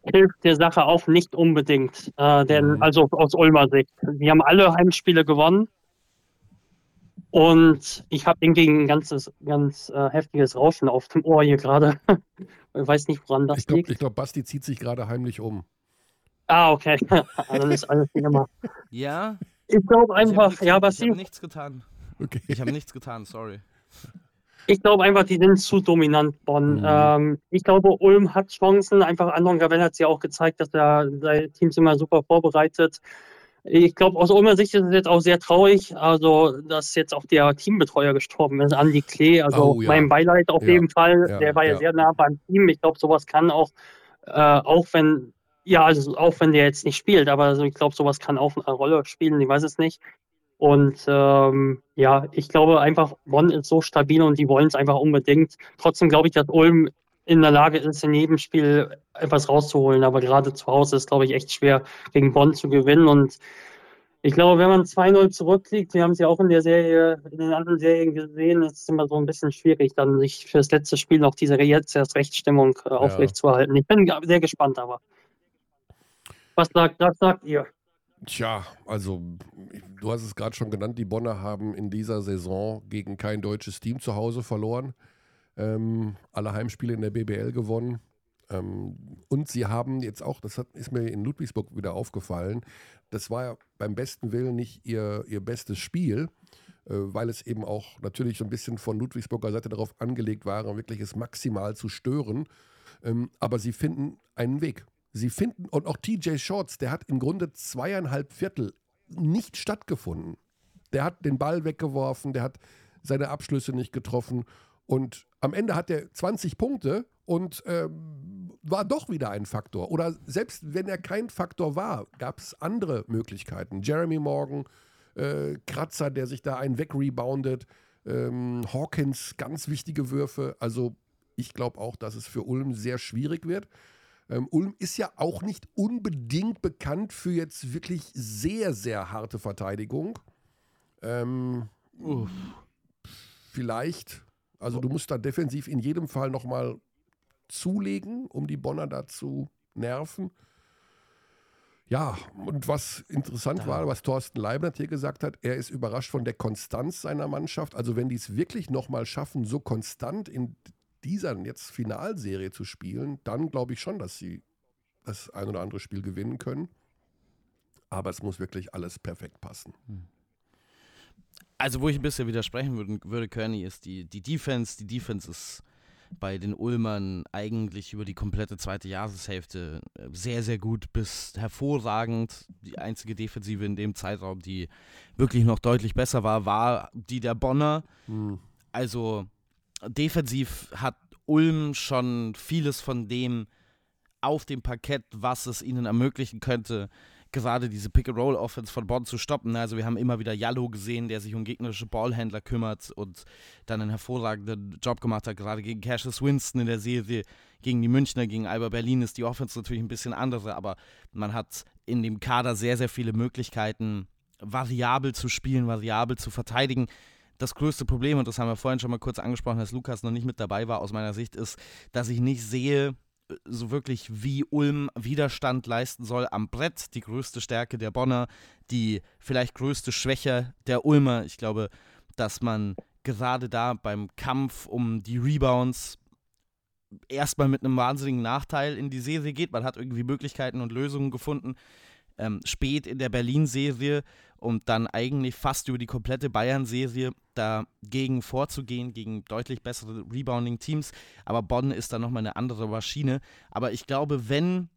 Speaker 4: Hilft der Sache auch nicht unbedingt, äh, denn mhm. also aus Ulmer Sicht. Sie haben alle Heimspiele gewonnen und ich habe irgendwie ein ganzes, ganz äh, heftiges Rauschen auf dem Ohr hier gerade. ich weiß nicht, woran das
Speaker 1: ich glaub,
Speaker 4: liegt.
Speaker 1: Ich glaube, Basti zieht sich gerade heimlich um.
Speaker 4: Ah, okay. Dann ist alles wie immer.
Speaker 2: Ja,
Speaker 4: ich glaube einfach,
Speaker 2: ich
Speaker 4: ja,
Speaker 2: was Ich habe nichts getan. Okay. Ich habe nichts getan, sorry.
Speaker 4: Ich glaube einfach, die sind zu dominant, Bonn. Mhm. Ähm, ich glaube, Ulm hat Chancen. Einfach Andron Gavell hat es ja auch gezeigt, dass er seine Teams immer super vorbereitet. Ich glaube, aus Ulmer Sicht ist es jetzt auch sehr traurig, also dass jetzt auch der Teambetreuer gestorben ist, Andy Klee. Also oh, ja. mein Beileid auf ja. jeden Fall. Ja, der war ja, sehr nah beim Team. Ich glaube, sowas kann auch, äh, auch wenn ja, also auch wenn der jetzt nicht spielt, aber also ich glaube, sowas kann auch eine Rolle spielen, ich weiß es nicht. Und ähm, ja, ich glaube einfach, Bonn ist so stabil und die wollen es einfach unbedingt. Trotzdem glaube ich, dass Ulm in der Lage ist, in jedem Spiel etwas rauszuholen. Aber gerade zu Hause ist, glaube ich, echt schwer, gegen Bonn zu gewinnen. Und ich glaube, wenn man 2-0 zurückliegt, wir haben es ja auch in der Serie, in den anderen Serien gesehen, ist es immer so ein bisschen schwierig, dann sich für das letzte Spiel noch diese jetzt erst Rechtsstimmung äh, aufrechtzuerhalten. Ich bin sehr gespannt, aber. Was sagt, was sagt ihr?
Speaker 1: Tja, also du hast es gerade schon genannt, die Bonner haben in dieser Saison gegen kein deutsches Team zu Hause verloren. Ähm, alle Heimspiele in der BBL gewonnen. Ähm, und sie haben jetzt auch, das hat, ist mir in Ludwigsburg wieder aufgefallen, das war ja beim besten Willen nicht ihr, ihr bestes Spiel, äh, weil es eben auch natürlich so ein bisschen von Ludwigsburger Seite darauf angelegt war, wirklich es maximal zu stören. Ähm, aber sie finden einen Weg. Sie finden, und auch TJ Shorts, der hat im Grunde zweieinhalb Viertel nicht stattgefunden. Der hat den Ball weggeworfen, der hat seine Abschlüsse nicht getroffen. Und am Ende hat er 20 Punkte und ähm, war doch wieder ein Faktor. Oder selbst wenn er kein Faktor war, gab es andere Möglichkeiten. Jeremy Morgan, äh, Kratzer, der sich da einen wegreboundet, ähm, Hawkins, ganz wichtige Würfe. Also ich glaube auch, dass es für Ulm sehr schwierig wird. Ähm, Ulm ist ja auch nicht unbedingt bekannt für jetzt wirklich sehr, sehr harte Verteidigung. Ähm, vielleicht, also du musst da defensiv in jedem Fall nochmal zulegen, um die Bonner da zu nerven. Ja, und was interessant war, was Thorsten Leibniz hier gesagt hat, er ist überrascht von der Konstanz seiner Mannschaft. Also wenn die es wirklich nochmal schaffen, so konstant in dieser jetzt Finalserie zu spielen, dann glaube ich schon, dass sie das ein oder andere Spiel gewinnen können. Aber es muss wirklich alles perfekt passen. Hm.
Speaker 2: Also, wo ich ein bisschen widersprechen würde, würde Kearney, ist die, die Defense. Die Defense ist bei den Ulmern eigentlich über die komplette zweite Jahreshälfte äh, sehr, sehr gut bis hervorragend. Die einzige Defensive in dem Zeitraum, die wirklich noch deutlich besser war, war die der Bonner. Hm. Also defensiv hat Ulm schon vieles von dem auf dem Parkett, was es ihnen ermöglichen könnte, gerade diese Pick-and-Roll-Offense von Bonn zu stoppen. Also wir haben immer wieder Jallo gesehen, der sich um gegnerische Ballhändler kümmert und dann einen hervorragenden Job gemacht hat, gerade gegen Cassius Winston in der Serie, gegen die Münchner, gegen Alba Berlin ist die Offense natürlich ein bisschen andere, aber man hat in dem Kader sehr, sehr viele Möglichkeiten, variabel zu spielen, variabel zu verteidigen das größte Problem, und das haben wir vorhin schon mal kurz angesprochen, dass Lukas noch nicht mit dabei war, aus meiner Sicht, ist, dass ich nicht sehe, äh, so wirklich, wie Ulm Widerstand leisten soll am Brett. Die größte Stärke der Bonner, die vielleicht größte Schwäche der Ulmer. Ich glaube, dass man gerade da beim Kampf um die Rebounds erstmal mit einem wahnsinnigen Nachteil in die Serie geht. Man hat irgendwie Möglichkeiten und Lösungen gefunden. Ähm, spät in der Berlin-Serie und dann eigentlich fast über die komplette Bayern-Serie dagegen vorzugehen, gegen deutlich bessere Rebounding-Teams. Aber Bonn ist dann nochmal eine andere Maschine. Aber ich glaube, wenn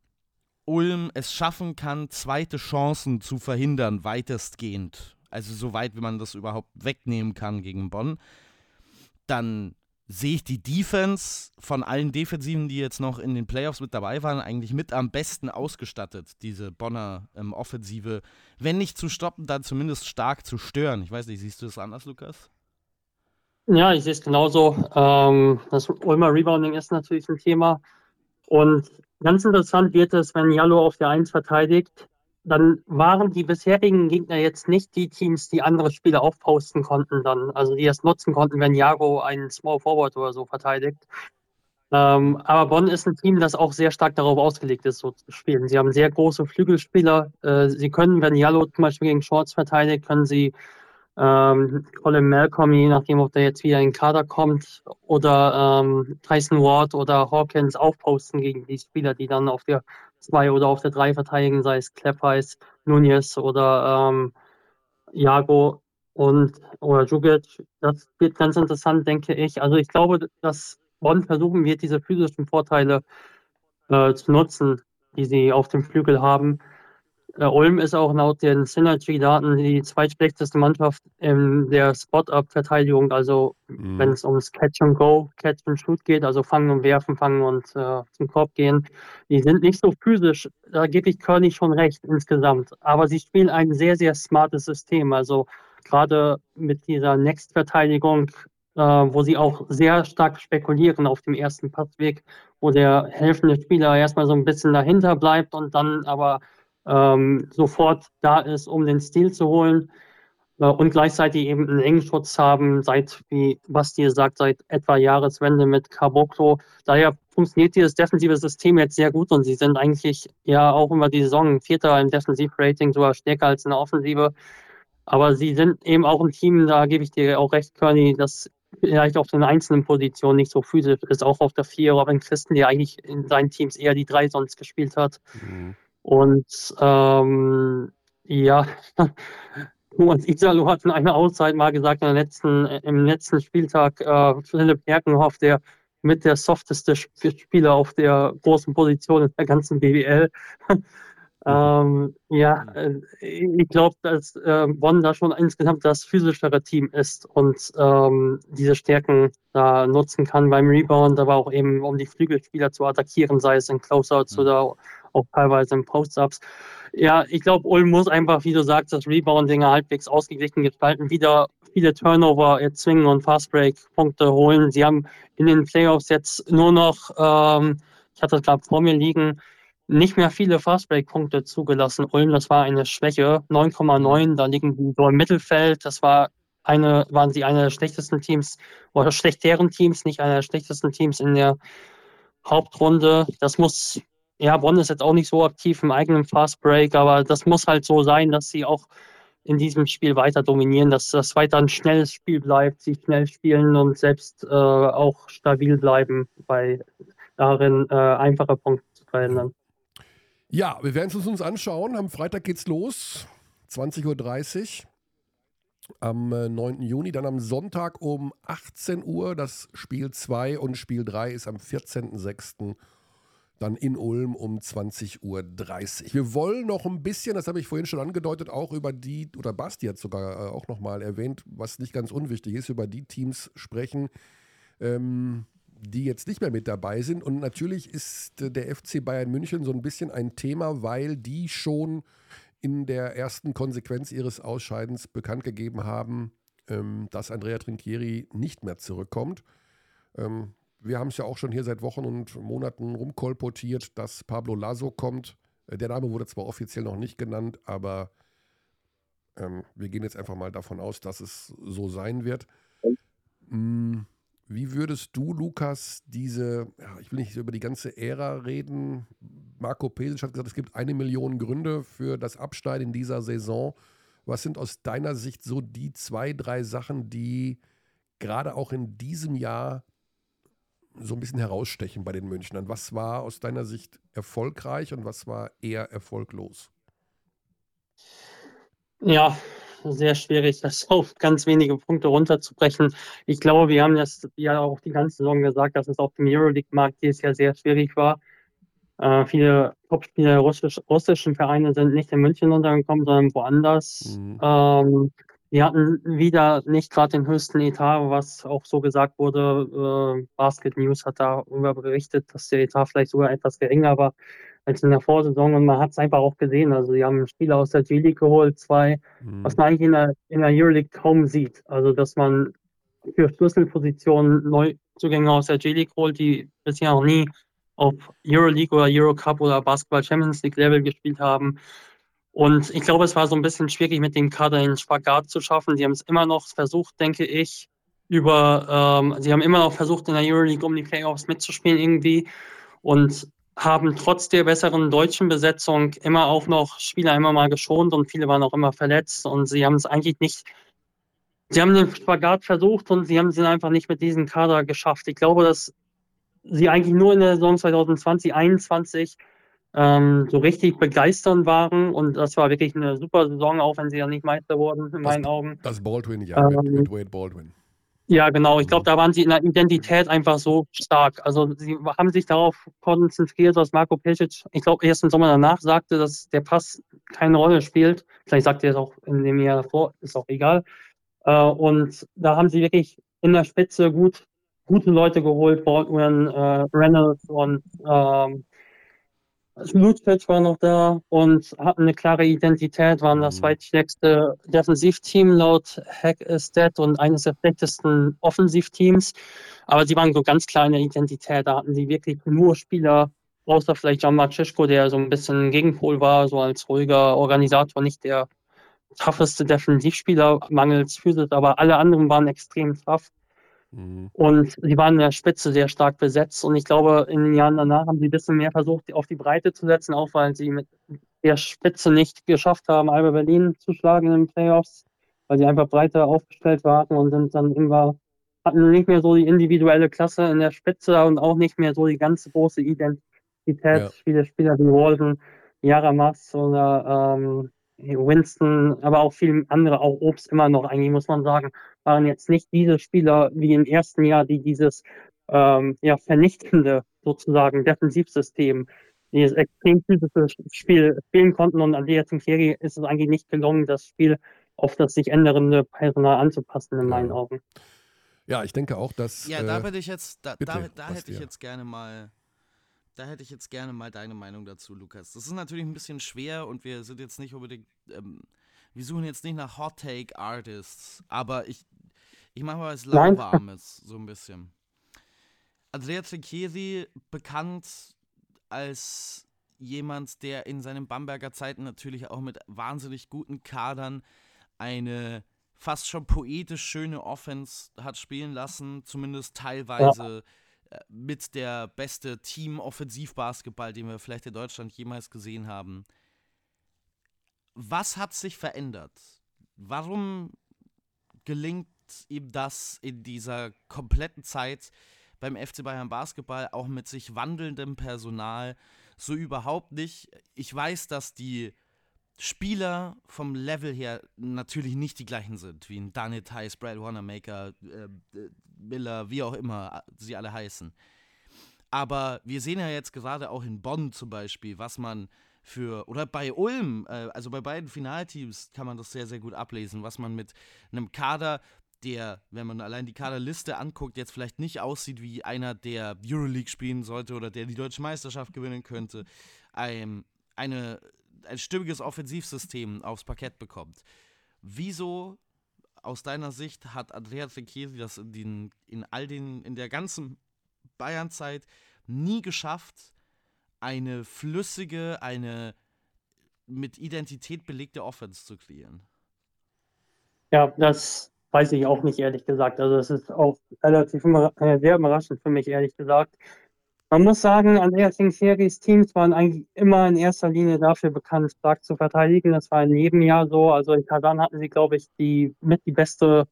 Speaker 2: Ulm es schaffen kann, zweite Chancen zu verhindern, weitestgehend, also so weit, wie man das überhaupt wegnehmen kann gegen Bonn, dann sehe ich die Defense von allen Defensiven, die jetzt noch in den Playoffs mit dabei waren, eigentlich mit am besten ausgestattet, diese Bonner ähm, Offensive. Wenn nicht zu stoppen, dann zumindest stark zu stören. Ich weiß nicht, siehst du das anders, Lukas?
Speaker 4: Ja, ich sehe es genauso. Ähm, das Ulmer Rebounding ist natürlich ein Thema. Und ganz interessant wird es, wenn Jallo auf der 1 verteidigt, dann waren die bisherigen Gegner jetzt nicht die Teams, die andere Spieler aufposten konnten dann, also die es nutzen konnten, wenn Jago einen Small Forward oder so verteidigt. Ähm, aber Bonn ist ein Team, das auch sehr stark darauf ausgelegt ist, so zu spielen. Sie haben sehr große Flügelspieler. Äh, sie können, wenn Jallo zum Beispiel gegen Shorts verteidigt, können sie ähm, Colin Malcolm, je nachdem, ob der jetzt wieder in den Kader kommt, oder ähm, Tyson Ward oder Hawkins aufposten gegen die Spieler, die dann auf der zwei oder auf der drei verteidigen, sei es Kleppeis, Nunez oder ähm, Jago und oder Jugic. Das wird ganz interessant, denke ich. Also ich glaube, dass Bonn versuchen wird, diese physischen Vorteile äh, zu nutzen, die sie auf dem Flügel haben. Äh, Ulm ist auch laut den Synergy-Daten die zweitschlechteste Mannschaft in der Spot-Up-Verteidigung, also mhm. wenn es ums Catch and Go, Catch and Shoot geht, also fangen und werfen, fangen und äh, zum Korb gehen. Die sind nicht so physisch, da gebe ich Kearney schon recht insgesamt, aber sie spielen ein sehr, sehr smartes System, also gerade mit dieser Next-Verteidigung, äh, wo sie auch sehr stark spekulieren auf dem ersten Passweg, wo der helfende Spieler erstmal so ein bisschen dahinter bleibt und dann aber ähm, sofort da ist, um den Stil zu holen äh, und gleichzeitig eben einen engen Schutz haben, seit, wie Basti sagt, seit etwa Jahreswende mit Caboclo. Daher funktioniert dieses defensive System jetzt sehr gut und sie sind eigentlich ja auch über die Saison Vierter im Defensivrating, sogar stärker als in der Offensive. Aber sie sind eben auch ein Team, da gebe ich dir auch recht, Körny, das vielleicht auf den einzelnen Positionen nicht so physisch ist, auch auf der Vier, Robin Christen, der eigentlich in seinen Teams eher die Drei sonst gespielt hat. Mhm. Und ähm, ja, Thomas Isalo hat in einer Auszeit mal gesagt, im letzten, im letzten Spieltag, äh, Philipp Erkenhoff, der mit der softeste Spieler auf der großen Position in der ganzen BWL. ähm, ja, äh, ich glaube, dass äh, Bonn da schon insgesamt das physischere Team ist und ähm, diese Stärken da nutzen kann beim Rebound, aber auch eben, um die Flügelspieler zu attackieren, sei es in Closeouts mhm. oder auch teilweise in Post-Ups. Ja, ich glaube, Ulm muss einfach, wie du sagst, das Rebounding halbwegs ausgeglichen gestalten, wieder viele Turnover erzwingen und Fastbreak-Punkte holen. Sie haben in den Playoffs jetzt nur noch, ähm, ich hatte das gerade vor mir liegen, nicht mehr viele Fastbreak-Punkte zugelassen. Ulm, das war eine Schwäche. 9,9, da liegen die so im Mittelfeld. Das war eine, waren sie einer der schlechtesten Teams oder schlechteren Teams, nicht einer der schlechtesten Teams in der Hauptrunde. Das muss ja, Bonn ist jetzt auch nicht so aktiv im eigenen Fast Break, aber das muss halt so sein, dass sie auch in diesem Spiel weiter dominieren, dass das weiter ein schnelles Spiel bleibt, sie schnell spielen und selbst äh, auch stabil bleiben, bei darin äh, einfache Punkte zu verändern.
Speaker 1: Ja, wir werden es uns anschauen. Am Freitag geht's los, 20.30 Uhr am 9. Äh, Juni. Dann am Sonntag um 18 Uhr das Spiel 2 und Spiel 3 ist am 14.06 dann in Ulm um 20.30 Uhr. Wir wollen noch ein bisschen, das habe ich vorhin schon angedeutet, auch über die, oder Basti hat sogar äh, auch nochmal erwähnt, was nicht ganz unwichtig ist, über die Teams sprechen, ähm, die jetzt nicht mehr mit dabei sind. Und natürlich ist äh, der FC Bayern München so ein bisschen ein Thema, weil die schon in der ersten Konsequenz ihres Ausscheidens bekannt gegeben haben, ähm, dass Andrea Trinchieri nicht mehr zurückkommt. Ähm, wir haben es ja auch schon hier seit Wochen und Monaten rumkolportiert, dass Pablo Lasso kommt. Äh, der Name wurde zwar offiziell noch nicht genannt, aber ähm, wir gehen jetzt einfach mal davon aus, dass es so sein wird. Mhm. Wie würdest du, Lukas, diese, ich will nicht über die ganze Ära reden. Marco Pesic hat gesagt, es gibt eine Million Gründe für das Abschneiden in dieser Saison. Was sind aus deiner Sicht so die zwei, drei Sachen, die gerade auch in diesem Jahr so ein bisschen herausstechen bei den Münchnern? Was war aus deiner Sicht erfolgreich und was war eher erfolglos?
Speaker 4: Ja, sehr schwierig, das auf ganz wenige Punkte runterzubrechen. Ich glaube, wir haben das ja auch die ganze Saison gesagt, dass es auf dem Euroleague-Markt dieses Jahr sehr schwierig war. Äh, viele Topspieler russisch, russischen Vereine sind nicht in München untergekommen, sondern woanders. Mhm. Ähm, die hatten wieder nicht gerade den höchsten Etat, was auch so gesagt wurde. Äh, Basket News hat darüber berichtet, dass der Etat vielleicht sogar etwas geringer war als in der Vorsaison. Und man hat es einfach auch gesehen. Also, sie haben Spieler aus der G-League geholt, zwei, mhm. was man eigentlich in der, in der Euroleague kaum sieht. Also, dass man für Schlüsselpositionen Neuzugänge aus der G-League holt, die bisher noch nie auf Euroleague oder Eurocup oder Basketball Champions League Level gespielt haben. Und ich glaube, es war so ein bisschen schwierig, mit dem Kader den Spagat zu schaffen. Sie haben es immer noch versucht, denke ich, über, ähm, sie haben immer noch versucht, in der Euroleague um die Playoffs mitzuspielen irgendwie und haben trotz der besseren deutschen Besetzung immer auch noch Spieler immer mal geschont und viele waren auch immer verletzt und sie haben es eigentlich nicht, sie haben den Spagat versucht und sie haben es einfach nicht mit diesem Kader geschafft. Ich glaube, dass sie eigentlich nur in der Saison 2020, 2021 ähm, so richtig begeisternd waren. Und das war wirklich eine super Saison, auch wenn sie ja nicht Meister wurden, in das, meinen Augen.
Speaker 1: Das Baldwin, ja, ähm, mit, mit Wade Baldwin.
Speaker 4: Ja, genau. Ich glaube, mhm. da waren sie in der Identität einfach so stark. Also sie haben sich darauf konzentriert, was Marco Pesic, ich glaube, erst im Sommer danach sagte, dass der Pass keine Rolle spielt. Vielleicht sagt er es auch in dem Jahr davor, ist auch egal. Äh, und da haben sie wirklich in der Spitze gut, gute Leute geholt, Baldwin, äh, Reynolds und ähm, Lucic war noch da und hatten eine klare Identität, waren das mhm. zweitstärkste Defensivteam laut Hack is Dead und eines der schlechtesten Offensivteams. Aber sie waren so ganz kleine Identität. Da hatten sie wirklich nur Spieler, außer vielleicht Gian Marcesco, der so ein bisschen Gegenpol war, so als ruhiger Organisator, nicht der tougheste Defensivspieler mangels Physis, aber alle anderen waren extrem tough. Mhm. Und sie waren in der Spitze sehr stark besetzt. Und ich glaube, in den Jahren danach haben sie ein bisschen mehr versucht, auf die Breite zu setzen, auch weil sie mit der Spitze nicht geschafft haben, Alba Berlin zu schlagen in den Playoffs, weil sie einfach breiter aufgestellt waren und sind dann irgendwann hatten nicht mehr so die individuelle Klasse in der Spitze und auch nicht mehr so die ganz große Identität. Ja. Viele Spieler wie Walden, Jaramas oder ähm, Winston, aber auch viele andere, auch Obst immer noch eigentlich, muss man sagen, waren jetzt nicht diese Spieler wie im ersten Jahr, die dieses ähm, ja, vernichtende sozusagen Defensivsystem, dieses extrem physische Spiel spielen konnten und an die jetzt Kiri ist es eigentlich nicht gelungen, das Spiel auf das sich ändernde Personal anzupassen, in meinen Augen.
Speaker 1: Ja, ich denke auch, dass.
Speaker 2: Ja, da äh, ich jetzt, da, bitte, da, da hätte ich jetzt gerne mal da hätte ich jetzt gerne mal deine Meinung dazu, Lukas. Das ist natürlich ein bisschen schwer und wir sind jetzt nicht unbedingt, ähm, wir suchen jetzt nicht nach Hot Take Artists, aber ich, ich mache mal was Lauwarmes, so ein bisschen. Andrea Trinchieri, bekannt als jemand, der in seinen Bamberger Zeiten natürlich auch mit wahnsinnig guten Kadern eine fast schon poetisch schöne Offense hat spielen lassen, zumindest teilweise ja mit der beste Team-Offensivbasketball, den wir vielleicht in Deutschland jemals gesehen haben. Was hat sich verändert? Warum gelingt ihm das in dieser kompletten Zeit beim FC Bayern Basketball auch mit sich wandelndem Personal so überhaupt nicht? Ich weiß, dass die Spieler vom Level her natürlich nicht die gleichen sind, wie ein Daniel Tice, Brad Wanamaker, äh, Miller, wie auch immer sie alle heißen. Aber wir sehen ja jetzt gerade auch in Bonn zum Beispiel, was man für, oder bei Ulm, äh, also bei beiden Finalteams kann man das sehr, sehr gut ablesen, was man mit einem Kader, der, wenn man allein die Kaderliste anguckt, jetzt vielleicht nicht aussieht wie einer, der Euroleague spielen sollte oder der die deutsche Meisterschaft gewinnen könnte, ähm, eine ein stimmiges Offensivsystem aufs Parkett bekommt. Wieso aus deiner Sicht hat Andrea Trinchieri das in, den, in all den, in der ganzen Bayern-Zeit nie geschafft, eine flüssige, eine mit Identität belegte Offense zu kreieren?
Speaker 4: Ja, das weiß ich auch nicht, ehrlich gesagt. Also es ist auch relativ sehr überraschend für mich, ehrlich gesagt. Man muss sagen, Andreas Singseris Teams waren eigentlich immer in erster Linie dafür bekannt, stark zu verteidigen. Das war in jedem Jahr so. Also in Kazan hatten sie, glaube ich, die mit die beste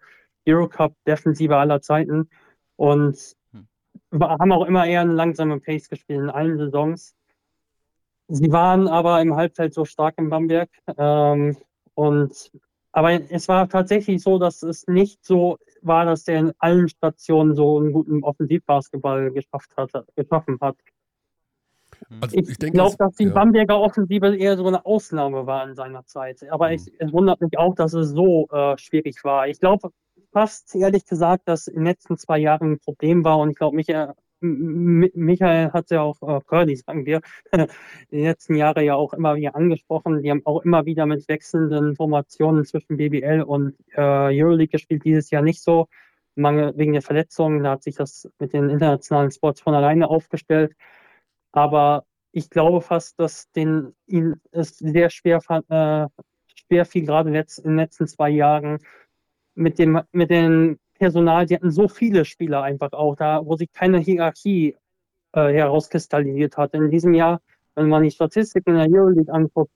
Speaker 4: Eurocup-Defensive aller Zeiten. Und hm. haben auch immer eher eine langsame Pace gespielt in allen Saisons. Sie waren aber im Halbfeld so stark in Bamberg. Ähm, und, aber es war tatsächlich so, dass es nicht so war, dass der in allen Stationen so einen guten Offensivbasketball geschafft hat, geschaffen hat. Also ich, ich glaube, dass die ja. Bamberger Offensive eher so eine Ausnahme war in seiner Zeit. Aber mhm. ich, es wundert mich auch, dass es so äh, schwierig war. Ich glaube fast ehrlich gesagt, dass in den letzten zwei Jahren ein Problem war und ich glaube, Michael, Michael hat ja auch, äh, Curly sagen wir, die letzten Jahre ja auch immer wieder angesprochen. Die haben auch immer wieder mit wechselnden Formationen zwischen BBL und äh, Euroleague gespielt. Dieses Jahr nicht so, Mangel, wegen der Verletzungen. Da hat sich das mit den internationalen Sports von alleine aufgestellt. Aber ich glaube fast, dass den, ihn es sehr schwer, äh, schwer fiel, gerade in den letzten zwei Jahren mit dem, mit dem Personal, die hatten so viele Spieler einfach auch da, wo sich keine Hierarchie äh, herauskristallisiert hat. In diesem Jahr, wenn man die Statistiken in der Euroleague anguckt,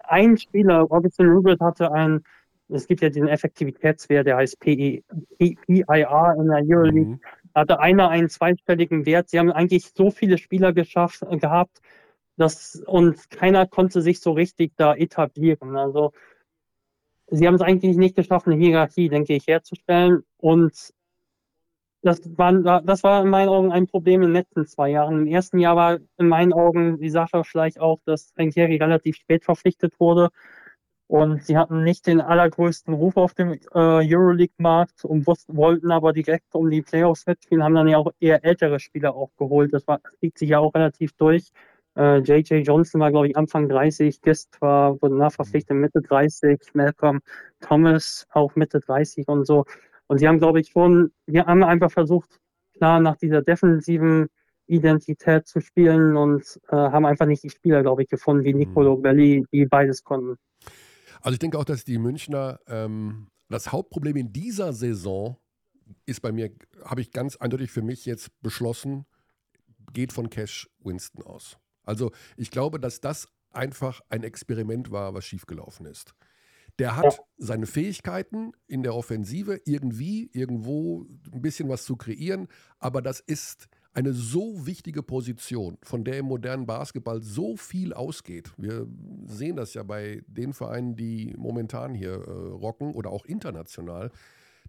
Speaker 4: ein Spieler, Robinson Rubert hatte ein, es gibt ja diesen Effektivitätswert, der heißt PIR in der Euroleague, mhm. hatte einer einen zweistelligen Wert. Sie haben eigentlich so viele Spieler geschafft, äh, gehabt, dass, und keiner konnte sich so richtig da etablieren. Also, sie haben es eigentlich nicht geschafft, eine Hierarchie, denke ich, herzustellen. Und das war, das war in meinen Augen ein Problem in den letzten zwei Jahren. Im ersten Jahr war in meinen Augen die Sache vielleicht auch, dass Rentieri relativ spät verpflichtet wurde. Und sie hatten nicht den allergrößten Ruf auf dem äh, Euroleague-Markt und wussten, wollten aber direkt um die Playoffs mitspielen, haben dann ja auch eher ältere Spieler auch geholt. Das, war, das zieht sich ja auch relativ durch. Äh, J.J. Johnson war, glaube ich, Anfang 30, Gist war, wurde nachverpflichtet Mitte 30, Malcolm Thomas auch Mitte 30 und so. Und sie haben, glaube ich, schon, wir haben einfach versucht, klar nach dieser defensiven Identität zu spielen und äh, haben einfach nicht die Spieler, glaube ich, gefunden, wie Nicolo mhm. Belli, die beides konnten.
Speaker 1: Also ich denke auch, dass die Münchner ähm, das Hauptproblem in dieser Saison ist bei mir, habe ich ganz eindeutig für mich jetzt beschlossen, geht von Cash Winston aus. Also ich glaube, dass das einfach ein Experiment war, was schiefgelaufen ist. Der hat ja. seine Fähigkeiten in der Offensive irgendwie, irgendwo ein bisschen was zu kreieren, aber das ist eine so wichtige Position, von der im modernen Basketball so viel ausgeht. Wir sehen das ja bei den Vereinen, die momentan hier äh, rocken oder auch international.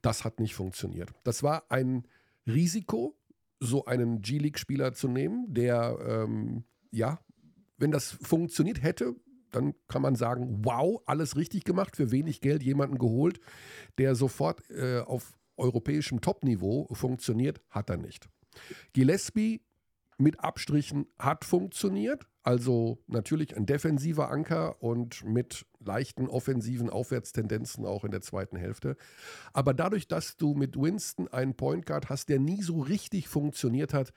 Speaker 1: Das hat nicht funktioniert. Das war ein Risiko, so einen G-League-Spieler zu nehmen, der ähm, ja, wenn das funktioniert hätte, dann kann man sagen, wow, alles richtig gemacht, für wenig Geld jemanden geholt, der sofort äh, auf europäischem Topniveau funktioniert, hat er nicht. Gillespie mit Abstrichen hat funktioniert, also natürlich ein defensiver Anker und mit leichten offensiven Aufwärtstendenzen auch in der zweiten Hälfte. Aber dadurch, dass du mit Winston einen Point Guard hast, der nie so richtig funktioniert hat,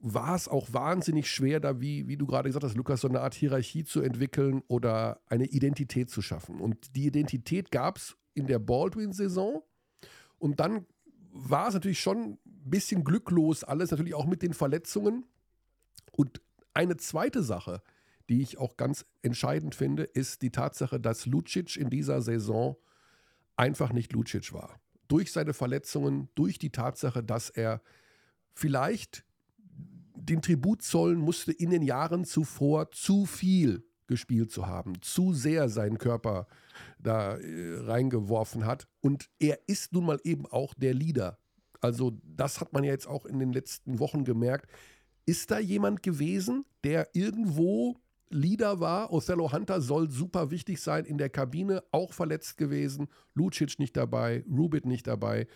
Speaker 1: war es auch wahnsinnig schwer, da, wie, wie du gerade gesagt hast, Lukas, so eine Art Hierarchie zu entwickeln oder eine Identität zu schaffen. Und die Identität gab es in der Baldwin-Saison. Und dann war es natürlich schon ein bisschen glücklos alles, natürlich auch mit den Verletzungen. Und eine zweite Sache, die ich auch ganz entscheidend finde, ist die Tatsache, dass Lucic in dieser Saison einfach nicht Lucic war. Durch seine Verletzungen, durch die Tatsache, dass er vielleicht den Tribut zollen musste, in den Jahren zuvor zu viel gespielt zu haben, zu sehr seinen Körper da äh, reingeworfen hat. Und er ist nun mal eben auch der Leader. Also das hat man ja jetzt auch in den letzten Wochen gemerkt. Ist da jemand gewesen, der irgendwo Leader war? Othello Hunter soll super wichtig sein in der Kabine, auch verletzt gewesen. Lucic nicht dabei, Rubit nicht dabei.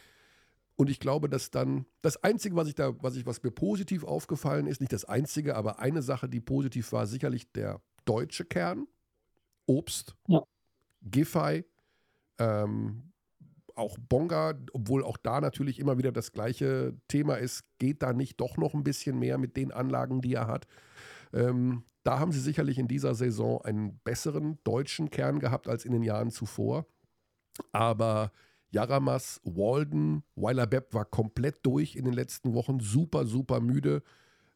Speaker 1: Und ich glaube, dass dann das Einzige, was ich da, was ich, was mir positiv aufgefallen ist, nicht das Einzige, aber eine Sache, die positiv war, sicherlich der deutsche Kern. Obst, ja. Giffey, ähm, auch Bonga, obwohl auch da natürlich immer wieder das gleiche Thema ist, geht da nicht doch noch ein bisschen mehr mit den Anlagen, die er hat. Ähm, da haben sie sicherlich in dieser Saison einen besseren deutschen Kern gehabt als in den Jahren zuvor. Aber Jaramas, Walden, Weiler Bepp war komplett durch in den letzten Wochen, super, super müde.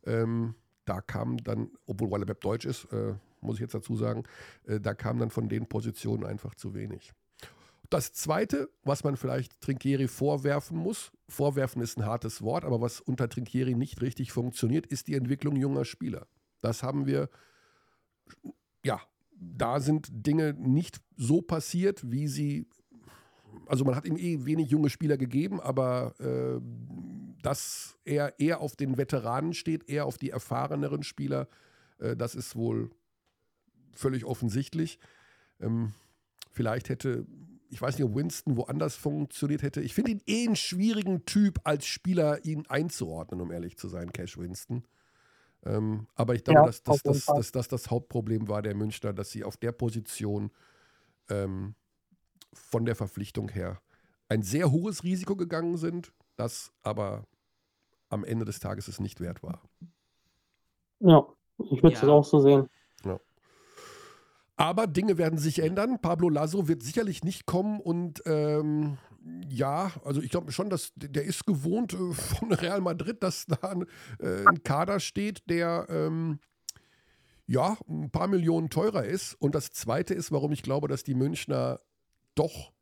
Speaker 1: Ähm, da kam dann, obwohl Weiler Bepp deutsch ist, äh, muss ich jetzt dazu sagen, äh, da kam dann von den Positionen einfach zu wenig. Das Zweite, was man vielleicht Trinkieri vorwerfen muss, vorwerfen ist ein hartes Wort, aber was unter Trinkieri nicht richtig funktioniert, ist die Entwicklung junger Spieler. Das haben wir, ja, da sind Dinge nicht so passiert, wie sie, also man hat ihm eh wenig junge Spieler gegeben, aber äh, dass er eher auf den Veteranen steht, eher auf die erfahreneren Spieler, äh, das ist wohl völlig offensichtlich. Ähm, vielleicht hätte, ich weiß nicht, ob Winston woanders funktioniert hätte. Ich finde ihn eh einen schwierigen Typ als Spieler, ihn einzuordnen, um ehrlich zu sein, Cash Winston. Ähm, aber ich glaube, ja, dass, dass, dass, dass, das das Hauptproblem war der Münchner, dass sie auf der Position ähm, von der Verpflichtung her ein sehr hohes Risiko gegangen sind, das aber am Ende des Tages es nicht wert war.
Speaker 4: Ja, ich würde es ja. auch so sehen. Ja.
Speaker 1: Aber Dinge werden sich ändern. Pablo Lasso wird sicherlich nicht kommen und ähm, ja, also ich glaube schon, dass der ist gewohnt äh, von Real Madrid, dass da ein, äh, ein Kader steht, der ähm, ja ein paar Millionen teurer ist. Und das Zweite ist, warum ich glaube, dass die Münchner doch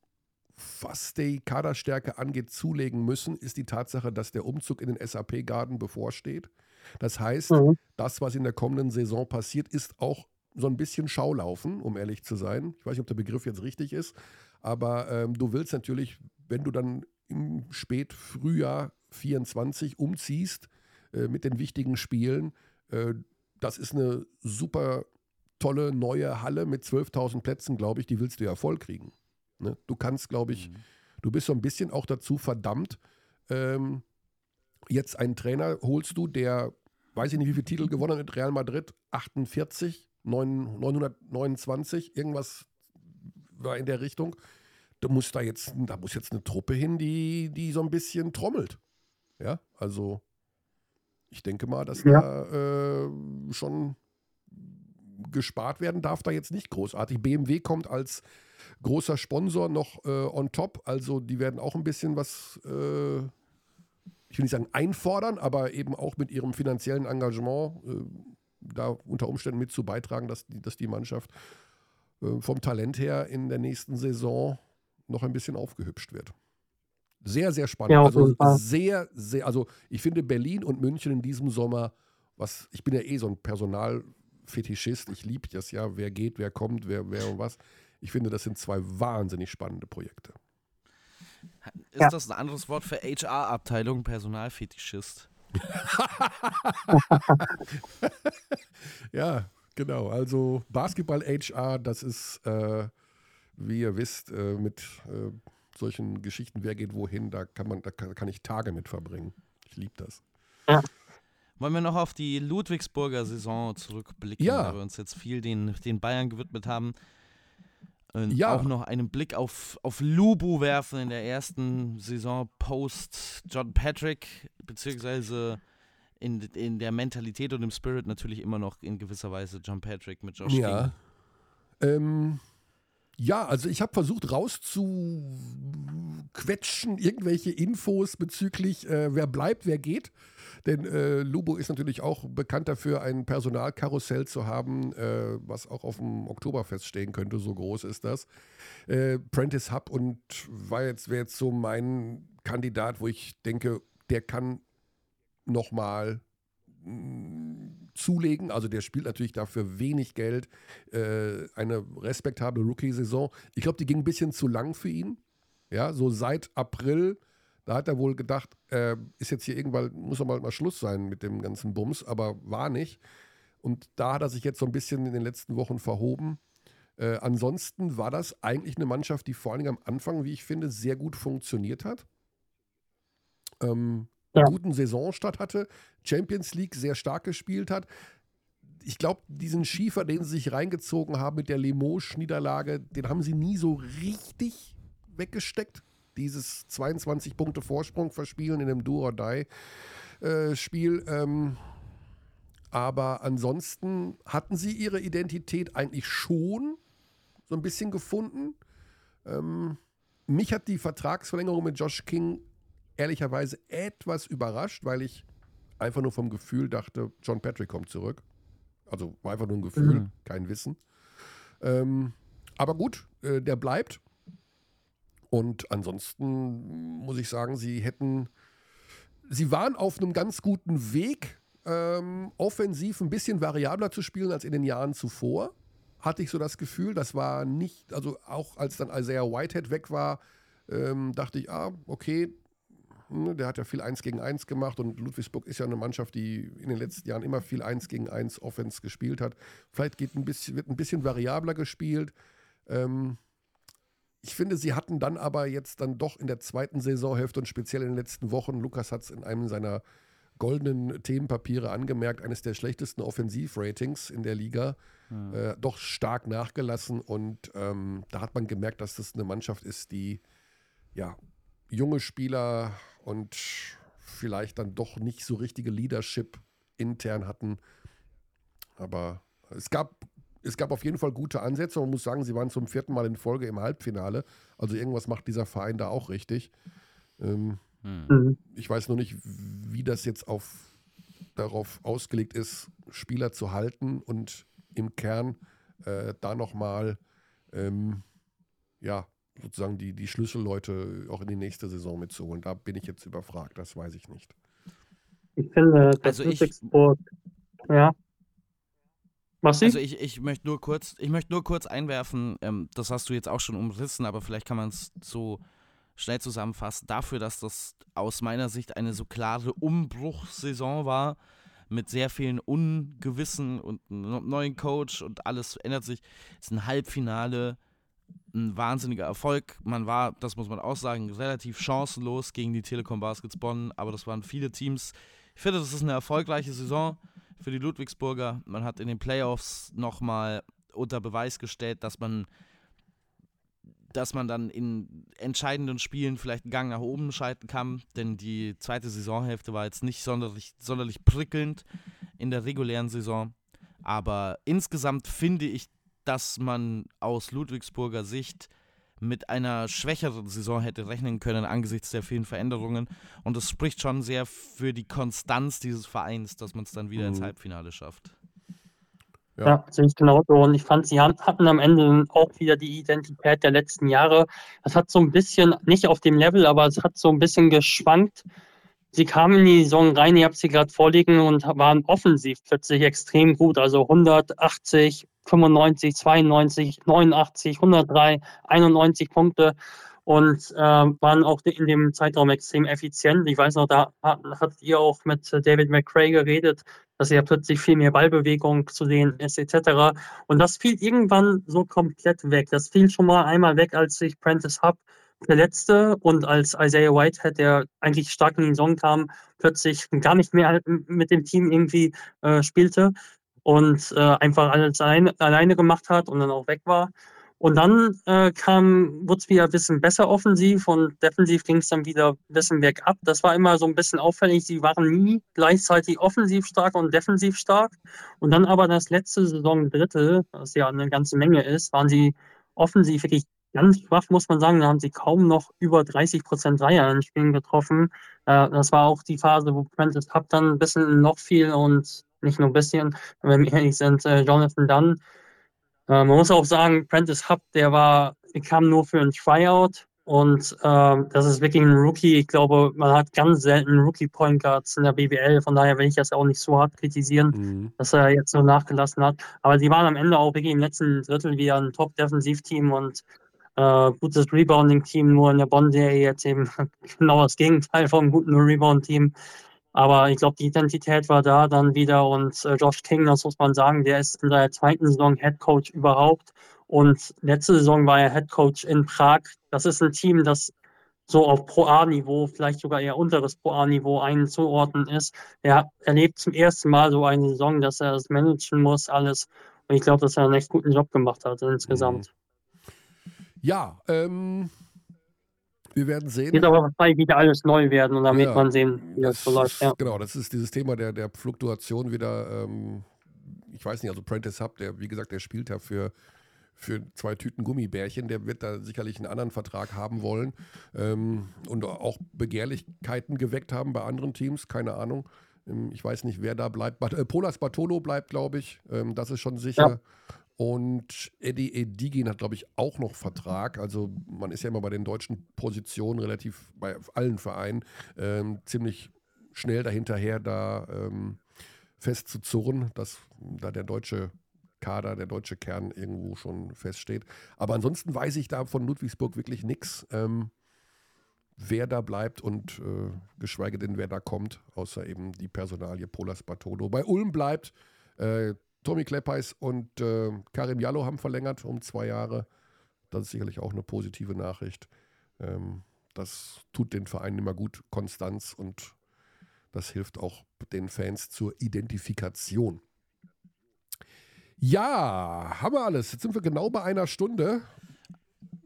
Speaker 1: was die Kaderstärke angeht, zulegen müssen, ist die Tatsache, dass der Umzug in den SAP-Garden bevorsteht. Das heißt, mhm. das, was in der kommenden Saison passiert, ist auch so ein bisschen Schaulaufen, um ehrlich zu sein. Ich weiß nicht, ob der Begriff jetzt richtig ist, aber ähm, du willst natürlich, wenn du dann im Spätfrühjahr 24 umziehst äh, mit den wichtigen Spielen, äh, das ist eine super tolle neue Halle mit 12.000 Plätzen, glaube ich, die willst du ja voll kriegen. Ne? Du kannst, glaube ich, mhm. du bist so ein bisschen auch dazu verdammt, ähm, jetzt einen Trainer holst du, der, weiß ich nicht, wie viele Titel gewonnen hat mit Real Madrid, 48, 9, 929, irgendwas war in der Richtung. Da muss da jetzt, da muss jetzt eine Truppe hin, die, die so ein bisschen trommelt. Ja, also ich denke mal, dass ja. da äh, schon gespart werden darf, da jetzt nicht großartig. BMW kommt als großer Sponsor noch äh, on top. Also die werden auch ein bisschen was, äh, ich will nicht sagen einfordern, aber eben auch mit ihrem finanziellen Engagement äh, da unter Umständen mit zu beitragen, dass die, dass die Mannschaft äh, vom Talent her in der nächsten Saison noch ein bisschen aufgehübscht wird. Sehr, sehr spannend. Ja, also sehr, sehr, also ich finde Berlin und München in diesem Sommer, was, ich bin ja eh so ein Personalfetischist, ich liebe das ja, wer geht, wer kommt, wer, wer und was. Ich finde, das sind zwei wahnsinnig spannende Projekte.
Speaker 2: Ist ja. das ein anderes Wort für HR-Abteilung, Personalfetischist?
Speaker 1: ja, genau. Also Basketball HR, das ist, äh, wie ihr wisst, äh, mit äh, solchen Geschichten, wer geht wohin, da kann man, da kann, kann ich Tage mit verbringen. Ich liebe das. Ja.
Speaker 2: Wollen wir noch auf die Ludwigsburger Saison zurückblicken, ja. weil wir uns jetzt viel den, den Bayern gewidmet haben ja. auch noch einen Blick auf, auf Lubu werfen in der ersten Saison post John Patrick, beziehungsweise in, in der Mentalität und im Spirit natürlich immer noch in gewisser Weise John Patrick mit Josh
Speaker 1: ja. Ähm, ja, also ich habe versucht rauszuquetschen, irgendwelche Infos bezüglich, äh, wer bleibt, wer geht. Denn äh, Lubo ist natürlich auch bekannt dafür, ein Personalkarussell zu haben, äh, was auch auf dem Oktoberfest stehen könnte, so groß ist das. Äh, Prentice Hub und war jetzt, wäre jetzt so mein Kandidat, wo ich denke, der kann nochmal mm, zulegen. Also der spielt natürlich dafür wenig Geld. Äh, eine respektable Rookie-Saison. Ich glaube, die ging ein bisschen zu lang für ihn. Ja, so seit April da hat er wohl gedacht, äh, ist jetzt hier irgendwann, muss doch mal, mal Schluss sein mit dem ganzen Bums, aber war nicht. Und da hat er sich jetzt so ein bisschen in den letzten Wochen verhoben. Äh, ansonsten war das eigentlich eine Mannschaft, die vor allen Dingen am Anfang, wie ich finde, sehr gut funktioniert hat. Ähm, ja. guten Saisonstart hatte, Champions League sehr stark gespielt hat. Ich glaube, diesen Schiefer, den sie sich reingezogen haben mit der Limoges-Niederlage, den haben sie nie so richtig weggesteckt dieses 22 Punkte Vorsprung verspielen in einem Do-or-Die-Spiel. Äh, ähm, aber ansonsten hatten sie ihre Identität eigentlich schon so ein bisschen gefunden. Ähm, mich hat die Vertragsverlängerung mit Josh King ehrlicherweise etwas überrascht, weil ich einfach nur vom Gefühl dachte, John Patrick kommt zurück. Also war einfach nur ein Gefühl, mhm. kein Wissen. Ähm, aber gut, äh, der bleibt. Und ansonsten muss ich sagen, sie hätten, sie waren auf einem ganz guten Weg, ähm, offensiv ein bisschen variabler zu spielen als in den Jahren zuvor. Hatte ich so das Gefühl, das war nicht, also auch als dann Isaiah Whitehead weg war, ähm, dachte ich, ah, okay, ne, der hat ja viel 1 gegen 1 gemacht und Ludwigsburg ist ja eine Mannschaft, die in den letzten Jahren immer viel 1 gegen 1 Offense gespielt hat. Vielleicht geht ein bisschen, wird ein bisschen variabler gespielt. Ähm, ich finde, sie hatten dann aber jetzt dann doch in der zweiten Saisonhälfte und speziell in den letzten Wochen, Lukas hat es in einem seiner goldenen Themenpapiere angemerkt, eines der schlechtesten Offensivratings in der Liga, mhm. äh, doch stark nachgelassen. Und ähm, da hat man gemerkt, dass das eine Mannschaft ist, die ja junge Spieler und vielleicht dann doch nicht so richtige Leadership intern hatten. Aber es gab es gab auf jeden Fall gute Ansätze. Man muss sagen, sie waren zum vierten Mal in Folge im Halbfinale. Also irgendwas macht dieser Verein da auch richtig. Ähm, mhm. Ich weiß nur nicht, wie das jetzt auf, darauf ausgelegt ist, Spieler zu halten und im Kern äh, da nochmal ähm, ja, sozusagen die, die Schlüsselleute auch in die nächste Saison mitzuholen. Da bin ich jetzt überfragt, das weiß ich nicht.
Speaker 4: Ich finde, dass also Ludwigsburg, ja.
Speaker 2: Massi? Also ich, ich möchte nur kurz, ich möchte nur kurz einwerfen, ähm, das hast du jetzt auch schon umrissen, aber vielleicht kann man es so schnell zusammenfassen, dafür, dass das aus meiner Sicht eine so klare Umbruchssaison war, mit sehr vielen Ungewissen und einem neuen Coach und alles ändert sich, ist ein Halbfinale ein wahnsinniger Erfolg. Man war, das muss man auch sagen, relativ chancenlos gegen die Telekom Baskets Bonn, aber das waren viele Teams. Ich finde, das ist eine erfolgreiche Saison für die Ludwigsburger. Man hat in den Playoffs nochmal unter Beweis gestellt, dass man, dass man dann in entscheidenden Spielen vielleicht einen Gang nach oben schalten kann, denn die zweite Saisonhälfte war jetzt nicht sonderlich, sonderlich prickelnd in der regulären Saison. Aber insgesamt finde ich, dass man aus Ludwigsburger Sicht mit einer schwächeren Saison hätte rechnen können angesichts der vielen Veränderungen. Und das spricht schon sehr für die Konstanz dieses Vereins, dass man es dann wieder mhm. ins Halbfinale schafft.
Speaker 4: Ja, ja sehe ich genauso. Und ich fand, sie hatten am Ende auch wieder die Identität der letzten Jahre. Es hat so ein bisschen, nicht auf dem Level, aber es hat so ein bisschen geschwankt. Sie kamen in die Saison rein, ihr habt sie gerade vorliegen und waren offensiv plötzlich extrem gut. Also 180, 95, 92, 89, 103, 91 Punkte und äh, waren auch in dem Zeitraum extrem effizient. Ich weiß noch, da hattet ihr auch mit David McRae geredet, dass er plötzlich viel mehr Ballbewegung zu sehen ist, etc. Und das fiel irgendwann so komplett weg. Das fiel schon mal einmal weg, als sich Prentice Hub verletzte und als Isaiah Whitehead, der eigentlich stark in den Song kam, plötzlich gar nicht mehr mit dem Team irgendwie äh, spielte und äh, einfach alles allein, alleine gemacht hat und dann auch weg war. Und dann äh, kam, wurde es wieder ein bisschen besser offensiv und defensiv ging es dann wieder ein bisschen bergab. Das war immer so ein bisschen auffällig. Sie waren nie gleichzeitig offensiv stark und defensiv stark. Und dann aber das letzte Saison Drittel, was ja eine ganze Menge ist, waren sie offensiv wirklich ganz schwach, muss man sagen. Da haben sie kaum noch über 30 Prozent Dreier in Spielen getroffen. Äh, das war auch die Phase, wo Prentice Hub dann ein bisschen noch viel und nicht nur ein bisschen, wenn wir ehrlich sind, äh, Jonathan Dunn. Äh, man muss auch sagen, Prentice Hub, der war, der kam nur für ein Tryout und äh, das ist wirklich ein Rookie. Ich glaube, man hat ganz selten Rookie-Point Guards in der BBL, von daher will ich das auch nicht so hart kritisieren, mhm. dass er jetzt so nachgelassen hat. Aber die waren am Ende auch wirklich im letzten Drittel wieder ein Top-Defensiv-Team und äh, gutes Rebounding-Team, nur in der Bonn-Serie jetzt eben genau das Gegenteil vom guten Rebound-Team. Aber ich glaube, die Identität war da dann wieder und äh, Josh King, das muss man sagen, der ist in der zweiten Saison Head Coach überhaupt. Und letzte Saison war er Head Coach in Prag. Das ist ein Team, das so auf Pro A-Niveau, vielleicht sogar eher unteres Pro A-Niveau einzuordnen ist. Er erlebt zum ersten Mal so eine Saison, dass er es managen muss, alles. Und ich glaube, dass er einen echt guten Job gemacht hat insgesamt.
Speaker 1: Ja, ähm, wir werden sehen.
Speaker 4: Wird aber wahrscheinlich wieder alles neu werden und dann ja, wird man sehen, wie das, so läuft. Ja.
Speaker 1: Genau, das ist dieses Thema der, der Fluktuation wieder. Ähm, ich weiß nicht, also Prentice Hub, der, wie gesagt, der spielt ja für, für zwei Tüten Gummibärchen, der wird da sicherlich einen anderen Vertrag haben wollen ähm, und auch Begehrlichkeiten geweckt haben bei anderen Teams, keine Ahnung. Ähm, ich weiß nicht, wer da bleibt. Äh, Polas Bartolo bleibt, glaube ich. Ähm, das ist schon sicher. Ja. Und Eddie Edigin hat, glaube ich, auch noch Vertrag. Also man ist ja immer bei den deutschen Positionen relativ bei allen Vereinen ähm, ziemlich schnell dahinterher, da ähm, festzuzurren, dass da der deutsche Kader, der deutsche Kern irgendwo schon feststeht. Aber ansonsten weiß ich da von Ludwigsburg wirklich nichts, ähm, wer da bleibt und äh, geschweige denn, wer da kommt, außer eben die Personalie Polas Bartolo. Bei Ulm bleibt äh, Tommy Kleppeis und äh, Karim Jallo haben verlängert um zwei Jahre. Das ist sicherlich auch eine positive Nachricht. Ähm, das tut den Vereinen immer gut, Konstanz und das hilft auch den Fans zur Identifikation. Ja, haben wir alles. Jetzt sind wir genau bei einer Stunde.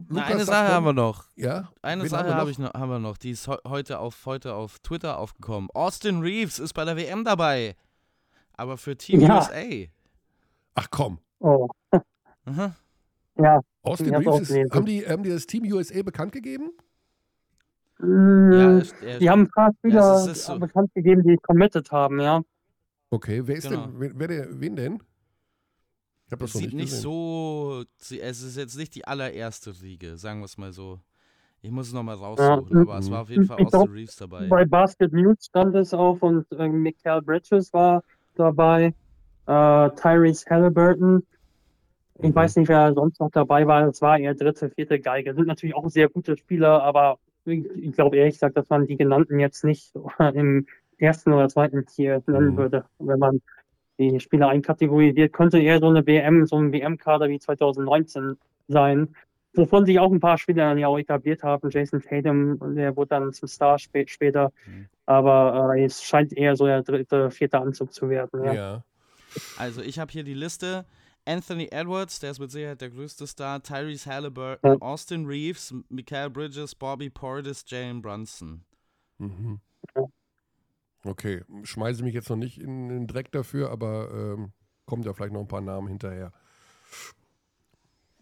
Speaker 2: Na, eine Sache haben wir noch.
Speaker 1: Ja?
Speaker 2: Eine
Speaker 1: Wen
Speaker 2: Sache
Speaker 1: wir
Speaker 2: habe ich noch, haben wir noch. Die ist heu- heute auf, heute auf Twitter aufgekommen. Austin Reeves ist bei der WM dabei. Aber für Team
Speaker 4: Ja.
Speaker 2: USA.
Speaker 1: Ach komm.
Speaker 4: Oh,
Speaker 2: Mhm.
Speaker 4: ja.
Speaker 1: Austin Reeves
Speaker 4: auch
Speaker 1: ist, haben, die, haben die das Team USA bekannt gegeben?
Speaker 4: Mm,
Speaker 2: Ja, er,
Speaker 4: die haben ein paar Spieler
Speaker 2: Ja, es ist so.
Speaker 4: bekannt gegeben, die committed haben, ja.
Speaker 1: Okay, wer ist
Speaker 2: Genau.
Speaker 1: denn, wer, wer der, wen denn? Ich das
Speaker 2: es sieht
Speaker 1: nicht
Speaker 2: nicht
Speaker 1: gesehen.
Speaker 2: so. Es ist jetzt nicht die allererste Riege, sagen wir es mal so. Ich muss es nochmal raussuchen,
Speaker 4: Ja.
Speaker 2: aber es war auf jeden Fall
Speaker 4: Ich
Speaker 2: Austin Reeves dabei.
Speaker 4: Bei Basket News stand es auch und äh, Mikael Bridges war dabei, äh, Tyrese Halliburton. Ich
Speaker 1: Mhm.
Speaker 4: weiß nicht, wer sonst noch dabei war. Das war eher dritte, vierte Geige. Sind natürlich auch sehr gute Spieler, aber ich, ich glaube ehrlich gesagt, dass man die genannten jetzt nicht im ersten oder zweiten Tier nennen
Speaker 1: Mhm.
Speaker 4: würde. Wenn man die Spieler einkategorisiert, könnte eher so eine WM, so ein WM-Kader wie 2019 sein. Wovon sich auch ein paar Spieler dann ja auch etabliert haben. Jason Tatum, der wurde dann zum Star spä später.
Speaker 2: Mhm.
Speaker 4: Aber äh, es scheint eher so der dritte, vierte Anzug zu werden. Ja.
Speaker 1: Ja.
Speaker 2: Also ich habe hier die Liste. Anthony Edwards, der ist mit Sicherheit der größte Star. Tyrese Halliburton,
Speaker 4: Ja.
Speaker 2: Austin Reeves, Mikael Bridges, Bobby Portis, Jalen Brunson.
Speaker 1: Mhm. Okay, schmeiße mich jetzt noch nicht in den Dreck dafür, aber ähm, kommt ja vielleicht noch ein paar Namen hinterher.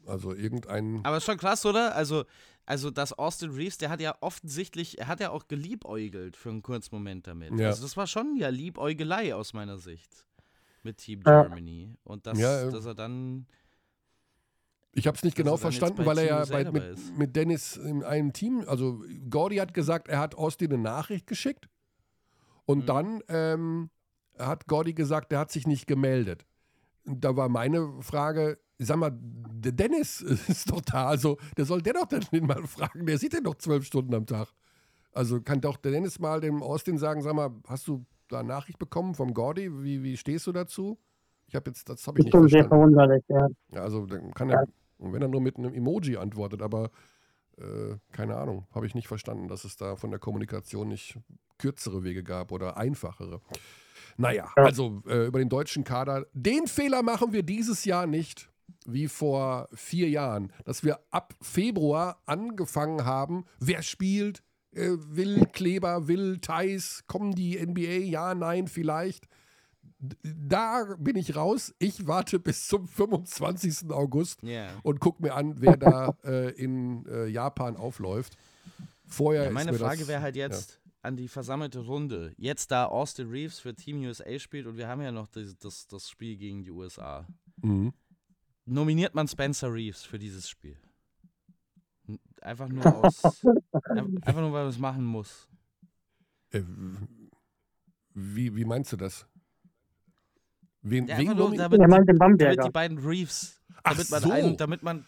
Speaker 1: Also irgendein.
Speaker 2: Aber ist schon krass, oder? Also, also dass Austin Reeves, der hat ja offensichtlich, er hat ja auch geliebäugelt für einen kurzen Moment damit.
Speaker 1: Ja.
Speaker 2: Also das war schon ja Liebäugelei aus meiner Sicht mit Team
Speaker 4: Ja.
Speaker 2: Germany. Und dass,
Speaker 1: Ja, äh,
Speaker 2: dass er dann
Speaker 1: Ich habe es nicht genau
Speaker 2: er
Speaker 1: verstanden, weil er
Speaker 2: Team
Speaker 1: ja
Speaker 2: USA
Speaker 1: bei, mit, mit Dennis in einem Team, also Gordy hat gesagt, er hat Austin eine Nachricht geschickt und
Speaker 2: Mhm.
Speaker 1: dann ähm, hat Gordy gesagt, er hat sich nicht gemeldet. Und da war meine Frage, sag mal, der Dennis ist doch da, also der soll der doch dann mal fragen, der sieht den doch zwölf Stunden am Tag. Also kann doch der Dennis mal dem Austin sagen, sag mal, hast du da eine Nachricht bekommen vom Gordy? Wie, wie stehst du dazu? Ich habe jetzt, das habe ich
Speaker 4: Ist
Speaker 1: nicht
Speaker 4: schon sehr
Speaker 1: verstanden.
Speaker 4: verwunderlich, ja.
Speaker 1: Ja, also dann kann er, und wenn er nur mit einem Emoji antwortet, aber äh, keine Ahnung, habe ich nicht verstanden, dass es da von der Kommunikation nicht kürzere Wege gab oder einfachere. Naja,
Speaker 4: Ja.
Speaker 1: also äh, über den deutschen Kader, den Fehler machen wir dieses Jahr nicht, wie vor vier Jahren, dass wir ab Februar angefangen haben, wer spielt, äh, will Kleber, will Thais, kommen die NBA, ja, nein, vielleicht da bin ich raus. Ich warte bis zum 25. August
Speaker 2: Ja.
Speaker 1: und gucke mir an, wer da äh, in äh, Japan aufläuft. Vorher
Speaker 2: Ja,
Speaker 1: ist
Speaker 2: meine
Speaker 1: mir
Speaker 2: Frage wäre halt jetzt an die versammelte Runde. Jetzt da Austin Reeves für Team USA spielt und wir haben ja noch das, das, das Spiel gegen die USA.
Speaker 1: Ja. Mhm.
Speaker 2: Nominiert man Spencer Reeves für dieses Spiel? Einfach nur aus. ein- einfach nur, weil man es machen muss.
Speaker 1: Äh, wie, wie meinst du das? Wen,
Speaker 2: Ja,
Speaker 1: wen
Speaker 2: einfach nur, damit, damit die beiden Reeves.
Speaker 1: Ach
Speaker 2: Damit man
Speaker 1: so.
Speaker 2: einen, damit man.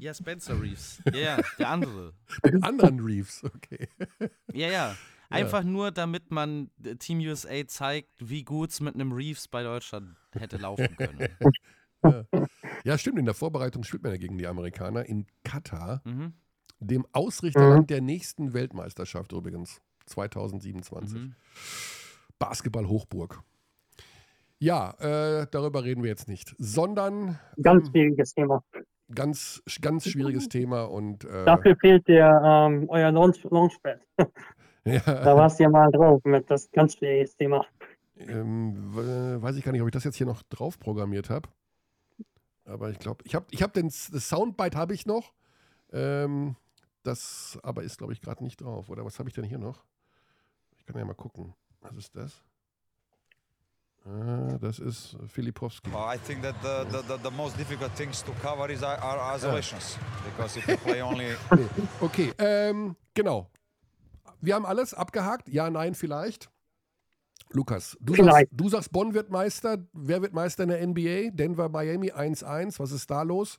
Speaker 2: Ja, Spencer Reeves. Ja, ja, der andere.
Speaker 1: den anderen Reeves, okay.
Speaker 2: Ja, ja. Einfach nur, damit man äh, Team USA zeigt, wie gut es mit einem Reeves bei Deutschland hätte laufen können.
Speaker 1: Ja. ja, stimmt. In der Vorbereitung spielt man ja gegen die Amerikaner in Katar,
Speaker 2: Mhm.
Speaker 1: Dem Ausrichterland der nächsten Weltmeisterschaft übrigens, 2027.
Speaker 2: Mhm.
Speaker 1: Basketball-Hochburg. Ja, äh, darüber reden wir jetzt nicht, sondern
Speaker 4: Ganz
Speaker 1: ähm,
Speaker 4: schwieriges Thema.
Speaker 1: ganz, ganz schwieriges Thema und äh,
Speaker 4: Dafür fehlt der, ähm, euer Launch Launchpad. Da
Speaker 1: ja,
Speaker 4: warst du ja mal drauf mit das ganz schwieriges Thema.
Speaker 1: ähm, weiß ich gar nicht, ob ich das jetzt hier noch drauf programmiert habe. Aber ich glaube, ich habe ich hab den das Soundbite habe ich noch. Ähm, das aber ist, glaube ich, gerade nicht drauf. Oder was habe ich denn hier noch? Ich kann ja mal gucken. Was ist das? Ah, das ist Filipowski.
Speaker 5: Uh, I think that the, the, the, the most difficult things to cover is are, are isolations because if you play only.
Speaker 1: Okay, ähm, genau. Wir haben alles abgehakt. Ja, nein, vielleicht. Lukas, du sagst,
Speaker 4: Vielleicht.
Speaker 1: du sagst, Bonn wird Meister. Wer wird Meister in der NBA? Denver, Miami 1-1. Was ist da los?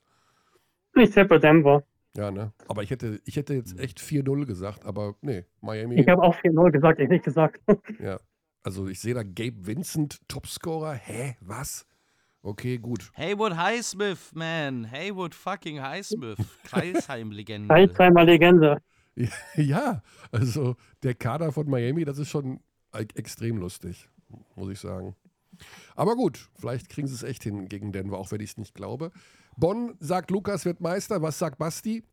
Speaker 4: Ich tippe Denver.
Speaker 1: Ja, ne? Aber ich hätte, ich hätte jetzt echt 4-0 gesagt, aber nee, Miami.
Speaker 4: Ich habe auch 4-0 gesagt, ehrlich gesagt.
Speaker 1: Ja. Also ich sehe da Gabe Vincent, Topscorer. Hä? Was? Okay, gut.
Speaker 2: Haywood Highsmith, man. Haywood fucking Highsmith. Kreisheim-Legende.
Speaker 4: Alzheimer Legende.
Speaker 1: Ja, also der Kader von Miami, das ist schon e- extrem lustig, muss ich sagen. Aber gut, vielleicht kriegen sie es echt hin gegen Denver, auch wenn ich es nicht glaube. Bonn sagt, Lukas wird Meister. Was sagt Basti?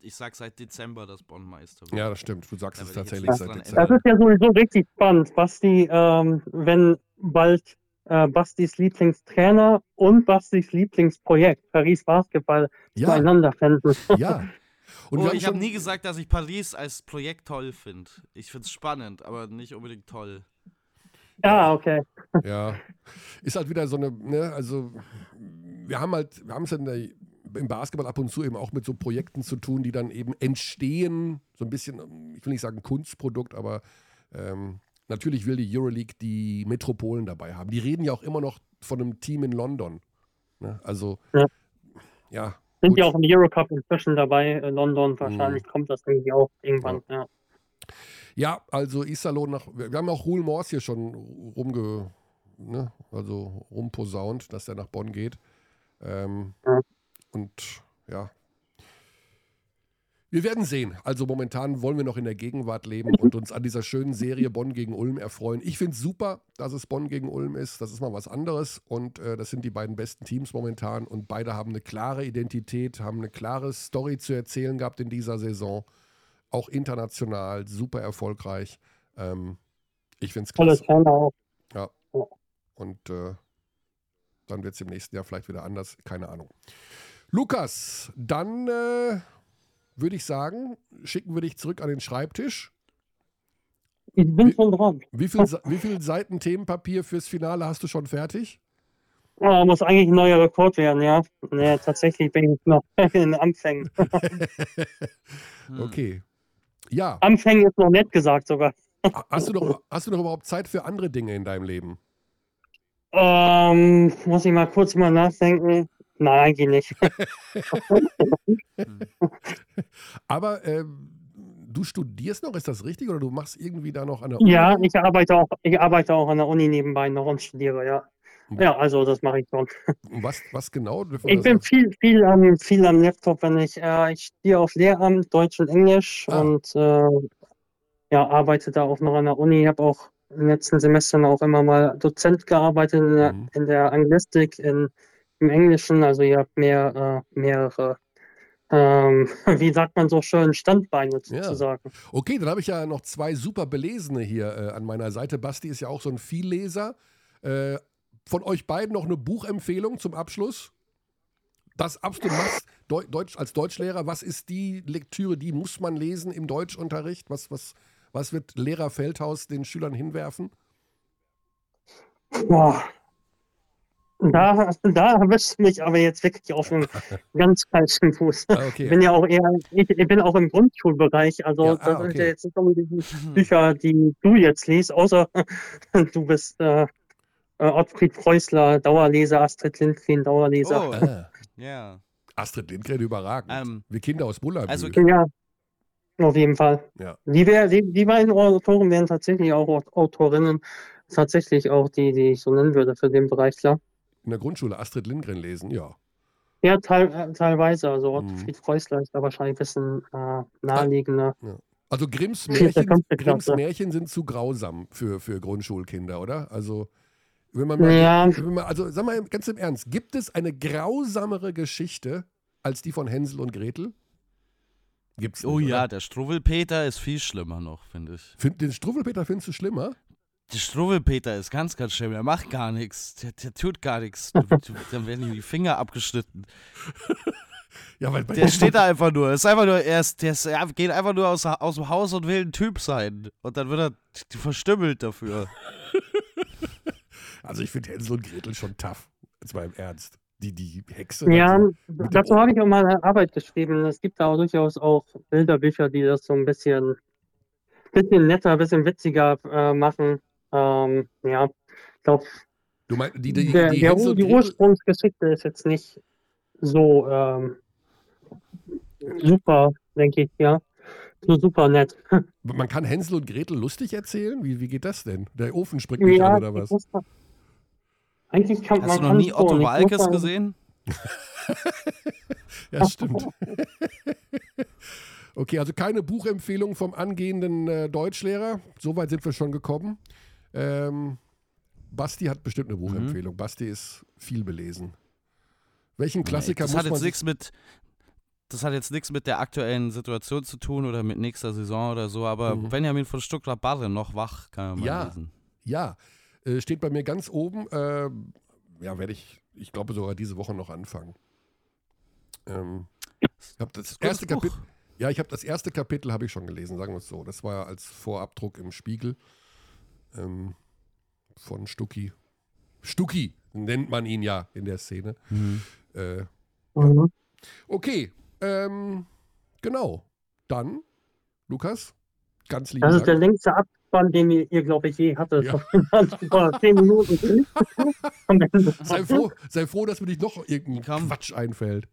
Speaker 2: Ich sag seit Dezember, dass Bonn Meister wird.
Speaker 1: Ja, das stimmt. Du sagst
Speaker 2: Da
Speaker 1: es tatsächlich seit Dezember.
Speaker 4: Das ist ja sowieso richtig spannend, Basti, ähm, wenn bald äh, Bastis Lieblingstrainer und Bastis Lieblingsprojekt Paris Basketball
Speaker 1: Ja,
Speaker 4: zueinander finden.
Speaker 1: ja. Und
Speaker 2: oh, ich habe nie gesagt, dass ich Paris als Projekt toll finde. Ich finde es spannend, aber nicht unbedingt toll.
Speaker 4: Ja, okay.
Speaker 1: Ja, ist halt wieder so eine, ne, also wir haben halt, wir haben es in der, im Basketball ab und zu eben auch mit so Projekten zu tun, die dann eben entstehen, so ein bisschen, ich will nicht sagen Kunstprodukt, aber ähm, natürlich will die Euroleague die Metropolen dabei haben. Die reden ja auch immer noch von einem Team in London. Ne? Also,
Speaker 4: Ja.
Speaker 1: ja,
Speaker 4: Sind
Speaker 1: Gut.
Speaker 4: ja auch im Eurocup inzwischen dabei, in London. Wahrscheinlich kommt das irgendwie auch irgendwann. Ja.
Speaker 1: Ja, also Iserlohn nach. Wir haben auch Ruhl Mors hier schon rumge. Ne, also rumposaunt, dass der nach Bonn geht. Ähm,
Speaker 4: Ja.
Speaker 1: Und ja. Wir werden sehen. Also momentan wollen wir noch in der Gegenwart leben und uns an dieser schönen Serie Bonn gegen Ulm erfreuen. Ich finde es super, dass es Bonn gegen Ulm ist. Das ist mal was anderes. Und äh, das sind die beiden besten Teams momentan. Und beide haben eine klare Identität, haben eine klare Story zu erzählen gehabt in dieser Saison auch international super erfolgreich. Ähm, ich finde es
Speaker 4: Tolle
Speaker 1: klasse.
Speaker 4: Trainer auch.
Speaker 1: Und äh, dann wird es im nächsten Jahr vielleicht wieder anders. Keine Ahnung. Lukas, dann äh, würde ich sagen, schicken wir dich zurück an den Schreibtisch.
Speaker 4: Ich bin
Speaker 1: Wie-
Speaker 4: schon dran.
Speaker 1: Wie viel, Sa- wie viel Seiten Themenpapier fürs Finale hast du schon fertig?
Speaker 4: Oh, muss eigentlich ein neuer Rekord werden, ja. Nee, tatsächlich bin ich noch in den Anfängen.
Speaker 1: Okay. Ja,
Speaker 4: Anfängen ist noch nett gesagt sogar.
Speaker 1: hast du, noch, hast du noch überhaupt Zeit für andere Dinge in deinem Leben?
Speaker 4: Ähm, muss ich mal kurz mal nachdenken. Nein, eigentlich nicht.
Speaker 1: Aber ähm, du studierst noch, ist das richtig? Oder du machst irgendwie da noch an der Uni?
Speaker 4: Ja, ich arbeite auch, ich arbeite auch an der Uni nebenbei noch und studiere, ja. Ja, also das mache ich schon.
Speaker 1: Was, was genau?
Speaker 4: Ich bin viel, viel am, viel am Laptop, wenn ich, äh, ich studiere auf Lehramt, Deutsch und Englisch
Speaker 1: Ah.
Speaker 4: und äh, ja, arbeite da auch noch an der Uni. Ich habe auch in den letzten Semestern auch immer mal Dozent gearbeitet in der,
Speaker 1: Mhm.
Speaker 4: in der Anglistik, in, im Englischen. Also ich habe mehr, äh, mehrere, ähm, wie sagt man so schön, Standbeine
Speaker 1: Ja.
Speaker 4: sozusagen.
Speaker 1: Okay, dann habe ich ja noch zwei super Belesene hier äh, an meiner Seite. Basti ist ja auch so ein Vielleser. Äh, von euch beiden noch eine Buchempfehlung zum Abschluss? Das absolut machst Deu Deutsch, als Deutschlehrer, was ist die Lektüre, die muss man lesen im Deutschunterricht? Was, was, was wird Lehrer Feldhaus den Schülern hinwerfen?
Speaker 4: Boah. Da, da erwischst du mich aber jetzt wirklich auf einem ganz falschen Fuß.
Speaker 1: Ah,
Speaker 4: Ich
Speaker 1: okay.
Speaker 4: bin ja auch eher, ich, ich bin auch im Grundschulbereich, also
Speaker 1: Ja, ah,
Speaker 4: das sind
Speaker 1: okay.
Speaker 4: ja jetzt nicht unbedingt die Bücher, die du jetzt liest, außer du bist äh, äh, Ottfried Preußler, Dauerleser, Astrid Lindgren, Dauerleser.
Speaker 2: Oh,
Speaker 1: Ah,
Speaker 2: ja.
Speaker 1: Astrid Lindgren überragend.
Speaker 2: Ähm,
Speaker 1: Wir Kinder aus Bullabü.
Speaker 2: also-
Speaker 4: Ja, auf jeden Fall.
Speaker 1: Ja.
Speaker 4: Die, wär, die, die beiden Autoren wären tatsächlich auch Aut- Autorinnen, tatsächlich auch die, die ich so nennen würde für den Bereich, klar.
Speaker 1: In der Grundschule Astrid Lindgren lesen, ja.
Speaker 4: Ja, teil, äh, teilweise. Also
Speaker 1: Mhm.
Speaker 4: Ottfried Preußler ist da wahrscheinlich ein bisschen äh, naheliegender.
Speaker 1: Also Grimms Märchen, Grimms. Märchen sind zu grausam für, für Grundschulkinder, oder? Also, wenn man mal,
Speaker 4: Ja,
Speaker 1: wenn man, also sag mal ganz im Ernst, gibt es eine grausamere Geschichte als die von Hänsel und Gretel? Gibt's
Speaker 2: oh
Speaker 1: nicht,
Speaker 2: ja,
Speaker 1: oder?
Speaker 2: der Struwwelpeter ist viel schlimmer noch, finde ich.
Speaker 1: Find, den Struffelpeter findest du schlimmer?
Speaker 2: Der Struwwelpeter ist ganz, ganz schlimm. Der macht gar nichts. Der, der tut gar nichts. Dann werden ihm die Finger abgeschnitten.
Speaker 1: Ja, weil
Speaker 2: Der steht da einfach nur. Ist einfach nur, er, ist, der ist, er geht einfach nur aus, aus dem Haus und will ein Typ sein. Und dann wird er verstümmelt dafür.
Speaker 1: Also ich finde Hänsel und Gretel schon tough. Jetzt mal im Ernst. Die, die Hexe.
Speaker 4: Ja,
Speaker 1: dem
Speaker 4: dazu habe ich auch mal eine Arbeit geschrieben. Es gibt da auch durchaus auch Bilderbücher, die das so ein bisschen, bisschen netter, ein bisschen witziger äh, machen. Ähm, ja, ich glaube,
Speaker 1: Du meinst, die, die,
Speaker 4: der,
Speaker 1: die
Speaker 4: der, die Ursprungsgeschichte ist jetzt nicht so ähm, super, denke ich, ja. So super nett.
Speaker 1: man kann Hänsel und Gretel lustig erzählen? Wie, wie geht das denn? Der Ofen springt nicht an
Speaker 4: Ja,
Speaker 1: oder was?
Speaker 4: Eigentlich kann
Speaker 2: Hast
Speaker 4: man
Speaker 2: du noch nie Otto Walkes gesehen?
Speaker 1: Ja, stimmt. okay, also keine Buchempfehlung vom angehenden äh, Deutschlehrer. Soweit sind wir schon gekommen. Ähm, Basti hat bestimmt
Speaker 2: Mhm.
Speaker 1: eine Buchempfehlung. Basti ist viel belesen. Welchen Klassiker
Speaker 2: das
Speaker 1: muss
Speaker 2: hat
Speaker 1: man
Speaker 2: jetzt nichts mit das hat jetzt nichts mit der aktuellen Situation zu tun oder mit nächster Saison oder so, aber
Speaker 1: Mhm.
Speaker 2: Benjamin von Stuttgart Barre noch wach, kann man mal
Speaker 1: Ja.
Speaker 2: lesen.
Speaker 1: Ja, äh, steht bei mir ganz oben. Äh, ja, werde ich, ich glaube sogar diese Woche noch anfangen. Ähm, ich habe das
Speaker 2: Gutes
Speaker 1: erste. Kapitel. Ja, ich habe das erste Kapitel habe ich schon gelesen, sagen wir es so. Das war als Vorabdruck im Spiegel ähm, von Stucki. Stucki nennt man ihn ja in der Szene.
Speaker 2: Mhm.
Speaker 1: Äh,
Speaker 4: Mhm.
Speaker 1: okay, ähm, genau. Dann, Lukas, ganz lieben
Speaker 4: Das ist der
Speaker 1: Dank.
Speaker 4: längste Abspann, den ihr, ihr glaube ich, je hattet.
Speaker 1: Ja.
Speaker 4: Vor zehn Minuten.
Speaker 1: Sei froh, sei froh, dass mir nicht noch irgendein
Speaker 2: Komm.
Speaker 1: Quatsch einfällt.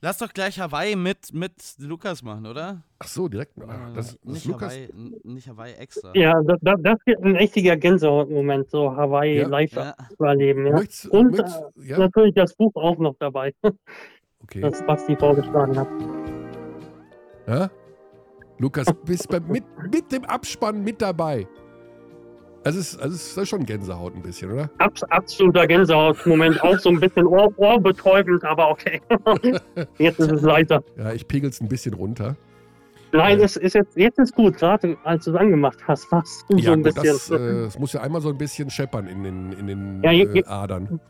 Speaker 2: Lass doch gleich Hawaii mit, mit Lukas machen, oder?
Speaker 1: Ach so, direkt. Ah,
Speaker 2: Äh,
Speaker 1: das, das
Speaker 2: nicht,
Speaker 1: Lukas.
Speaker 2: Hawaii, nicht Hawaii extra.
Speaker 4: Ja, das, das, das wird ein richtiger Gänsehaut-Moment, so Hawaii
Speaker 1: Ja.
Speaker 4: live
Speaker 2: Ja.
Speaker 4: zu erleben. Ja.
Speaker 1: Möchtest,
Speaker 4: Und
Speaker 1: möchtest,
Speaker 4: äh,
Speaker 1: ja,
Speaker 4: natürlich das Buch auch noch dabei,
Speaker 1: okay.
Speaker 4: das Basti vorgeschlagen hat.
Speaker 1: Ja? Lukas, bist bei, mit, mit dem Abspann mit dabei. Also es ist, also es ist schon Gänsehaut ein bisschen, oder?
Speaker 4: Abs absoluter Gänsehaut-Moment, auch so ein bisschen ohr ohrbetäubend, aber okay. Jetzt ist es leiser.
Speaker 1: Ja, ich pegel es ein bisschen runter.
Speaker 4: Nein,
Speaker 1: Ja.
Speaker 4: es ist jetzt, jetzt ist gut, gerade als du es angemacht hast, warst du so
Speaker 1: Ja,
Speaker 4: ein
Speaker 1: gut,
Speaker 4: bisschen.
Speaker 1: das, äh, es muss ja einmal so ein bisschen scheppern in den, in den
Speaker 4: Ja, je-
Speaker 1: äh, Adern.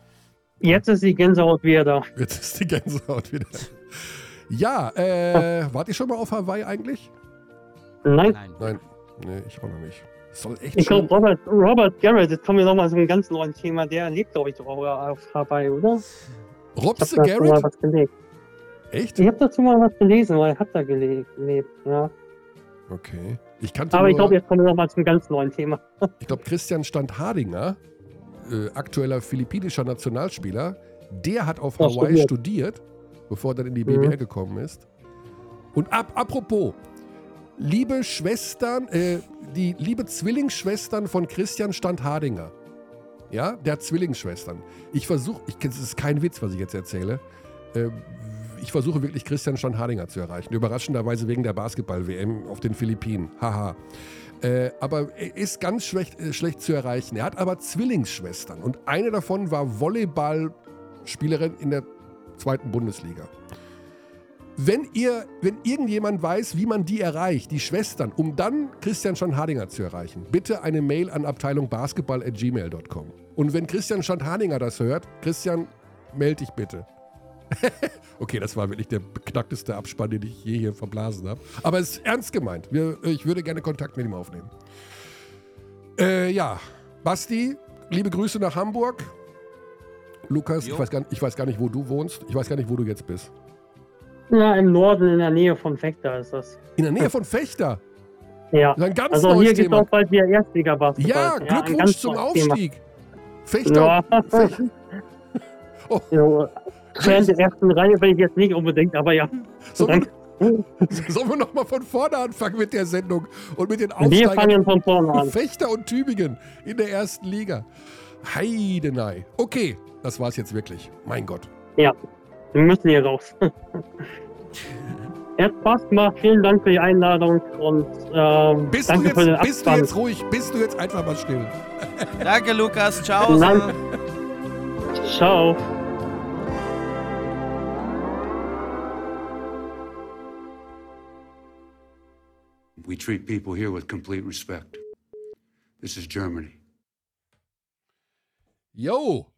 Speaker 4: Jetzt ist die Gänsehaut wieder da.
Speaker 1: Jetzt ist die Gänsehaut wieder. Ja, äh, wart ihr schon mal auf Hawaii eigentlich?
Speaker 4: Nein,
Speaker 2: Nein.
Speaker 1: Nein, nee, ich auch noch nicht. Soll echt
Speaker 4: ich glaube, Robert, Robert Garrett, jetzt kommen wir nochmal zu einem ganz neuen Thema, der lebt, glaube ich, auch auf Hawaii, oder? Ich habe dazu mal
Speaker 1: Garrett?
Speaker 4: was gelesen.
Speaker 1: Echt?
Speaker 4: Ich habe dazu mal was gelesen, weil er hat da gele gelebt, ja.
Speaker 1: Okay. Ich kannte
Speaker 4: Aber ich
Speaker 1: nur,
Speaker 4: glaube, jetzt kommen wir nochmal zum ganz neuen Thema.
Speaker 1: ich glaube, Christian Standhardinger, äh, aktueller philippinischer Nationalspieler, der hat auf
Speaker 4: Ja,
Speaker 1: Hawaii
Speaker 4: studiert.
Speaker 1: studiert, bevor er dann in die
Speaker 4: Mhm.
Speaker 1: BBL gekommen ist. Und ab, apropos, liebe Schwestern, äh, die liebe Zwillingsschwestern von Christian Standhardinger. Ja, der hat Zwillingsschwestern. Ich versuche, das ist kein Witz, was ich jetzt erzähle. Äh, ich versuche wirklich Christian Standhardinger zu erreichen. Überraschenderweise wegen der Basketball-WM auf den Philippinen. Haha. Äh, aber er ist ganz schlecht, äh, schlecht zu erreichen. Er hat aber Zwillingsschwestern und eine davon war Volleyballspielerin in der zweiten Bundesliga. Wenn ihr, wenn irgendjemand weiß, wie man die erreicht, die Schwestern, um dann Christian Schandhardinger zu erreichen, bitte eine Mail an abteilung basketball@gmail.com. Und wenn Christian Schandhardinger das hört, Christian, melde dich bitte. okay, das war wirklich der beknackteste Abspann, den ich je hier verblasen habe. Aber es ist ernst gemeint. Wir, ich würde gerne Kontakt mit ihm aufnehmen. Äh, ja, Basti, liebe Grüße nach Hamburg. Lukas, ich weiß, gar, ich weiß gar nicht, wo du wohnst. Ich weiß gar nicht, wo du jetzt bist.
Speaker 4: Ja, im Norden in der Nähe von Fechter ist das.
Speaker 1: In der Nähe von Fechter.
Speaker 4: Ja. Also hier gibt es auch bald wieder Erstliga-Basketball.
Speaker 1: Ja, Glückwunsch
Speaker 4: ganz
Speaker 1: zum
Speaker 4: neues Thema.
Speaker 1: Aufstieg. Fechter.
Speaker 4: Ja.
Speaker 1: Fech- Oh.
Speaker 4: Ja, Fan der ersten Reihe bin ich jetzt nicht unbedingt, aber ja.
Speaker 1: Sollen wir, sollen wir nochmal von vorne anfangen mit der Sendung und mit den
Speaker 4: Wir
Speaker 1: Aufsteigern?
Speaker 4: fangen von vorne an.
Speaker 1: Fechter und Tübingen in der ersten Liga. Heidenei. Okay, das war's jetzt wirklich. Mein Gott.
Speaker 4: Ja, wir müssen hier raus. Spaß gemacht. Vielen Dank für die Einladung und ähm,
Speaker 1: Bist,
Speaker 4: danke
Speaker 1: du
Speaker 4: für den
Speaker 1: jetzt, bist du jetzt ruhig? Bist du jetzt einfach mal still?
Speaker 2: Danke, Lukas. Ciao.
Speaker 4: Nein. Ciao.
Speaker 6: We treat people here with complete respect. This is Germany.
Speaker 1: Yo,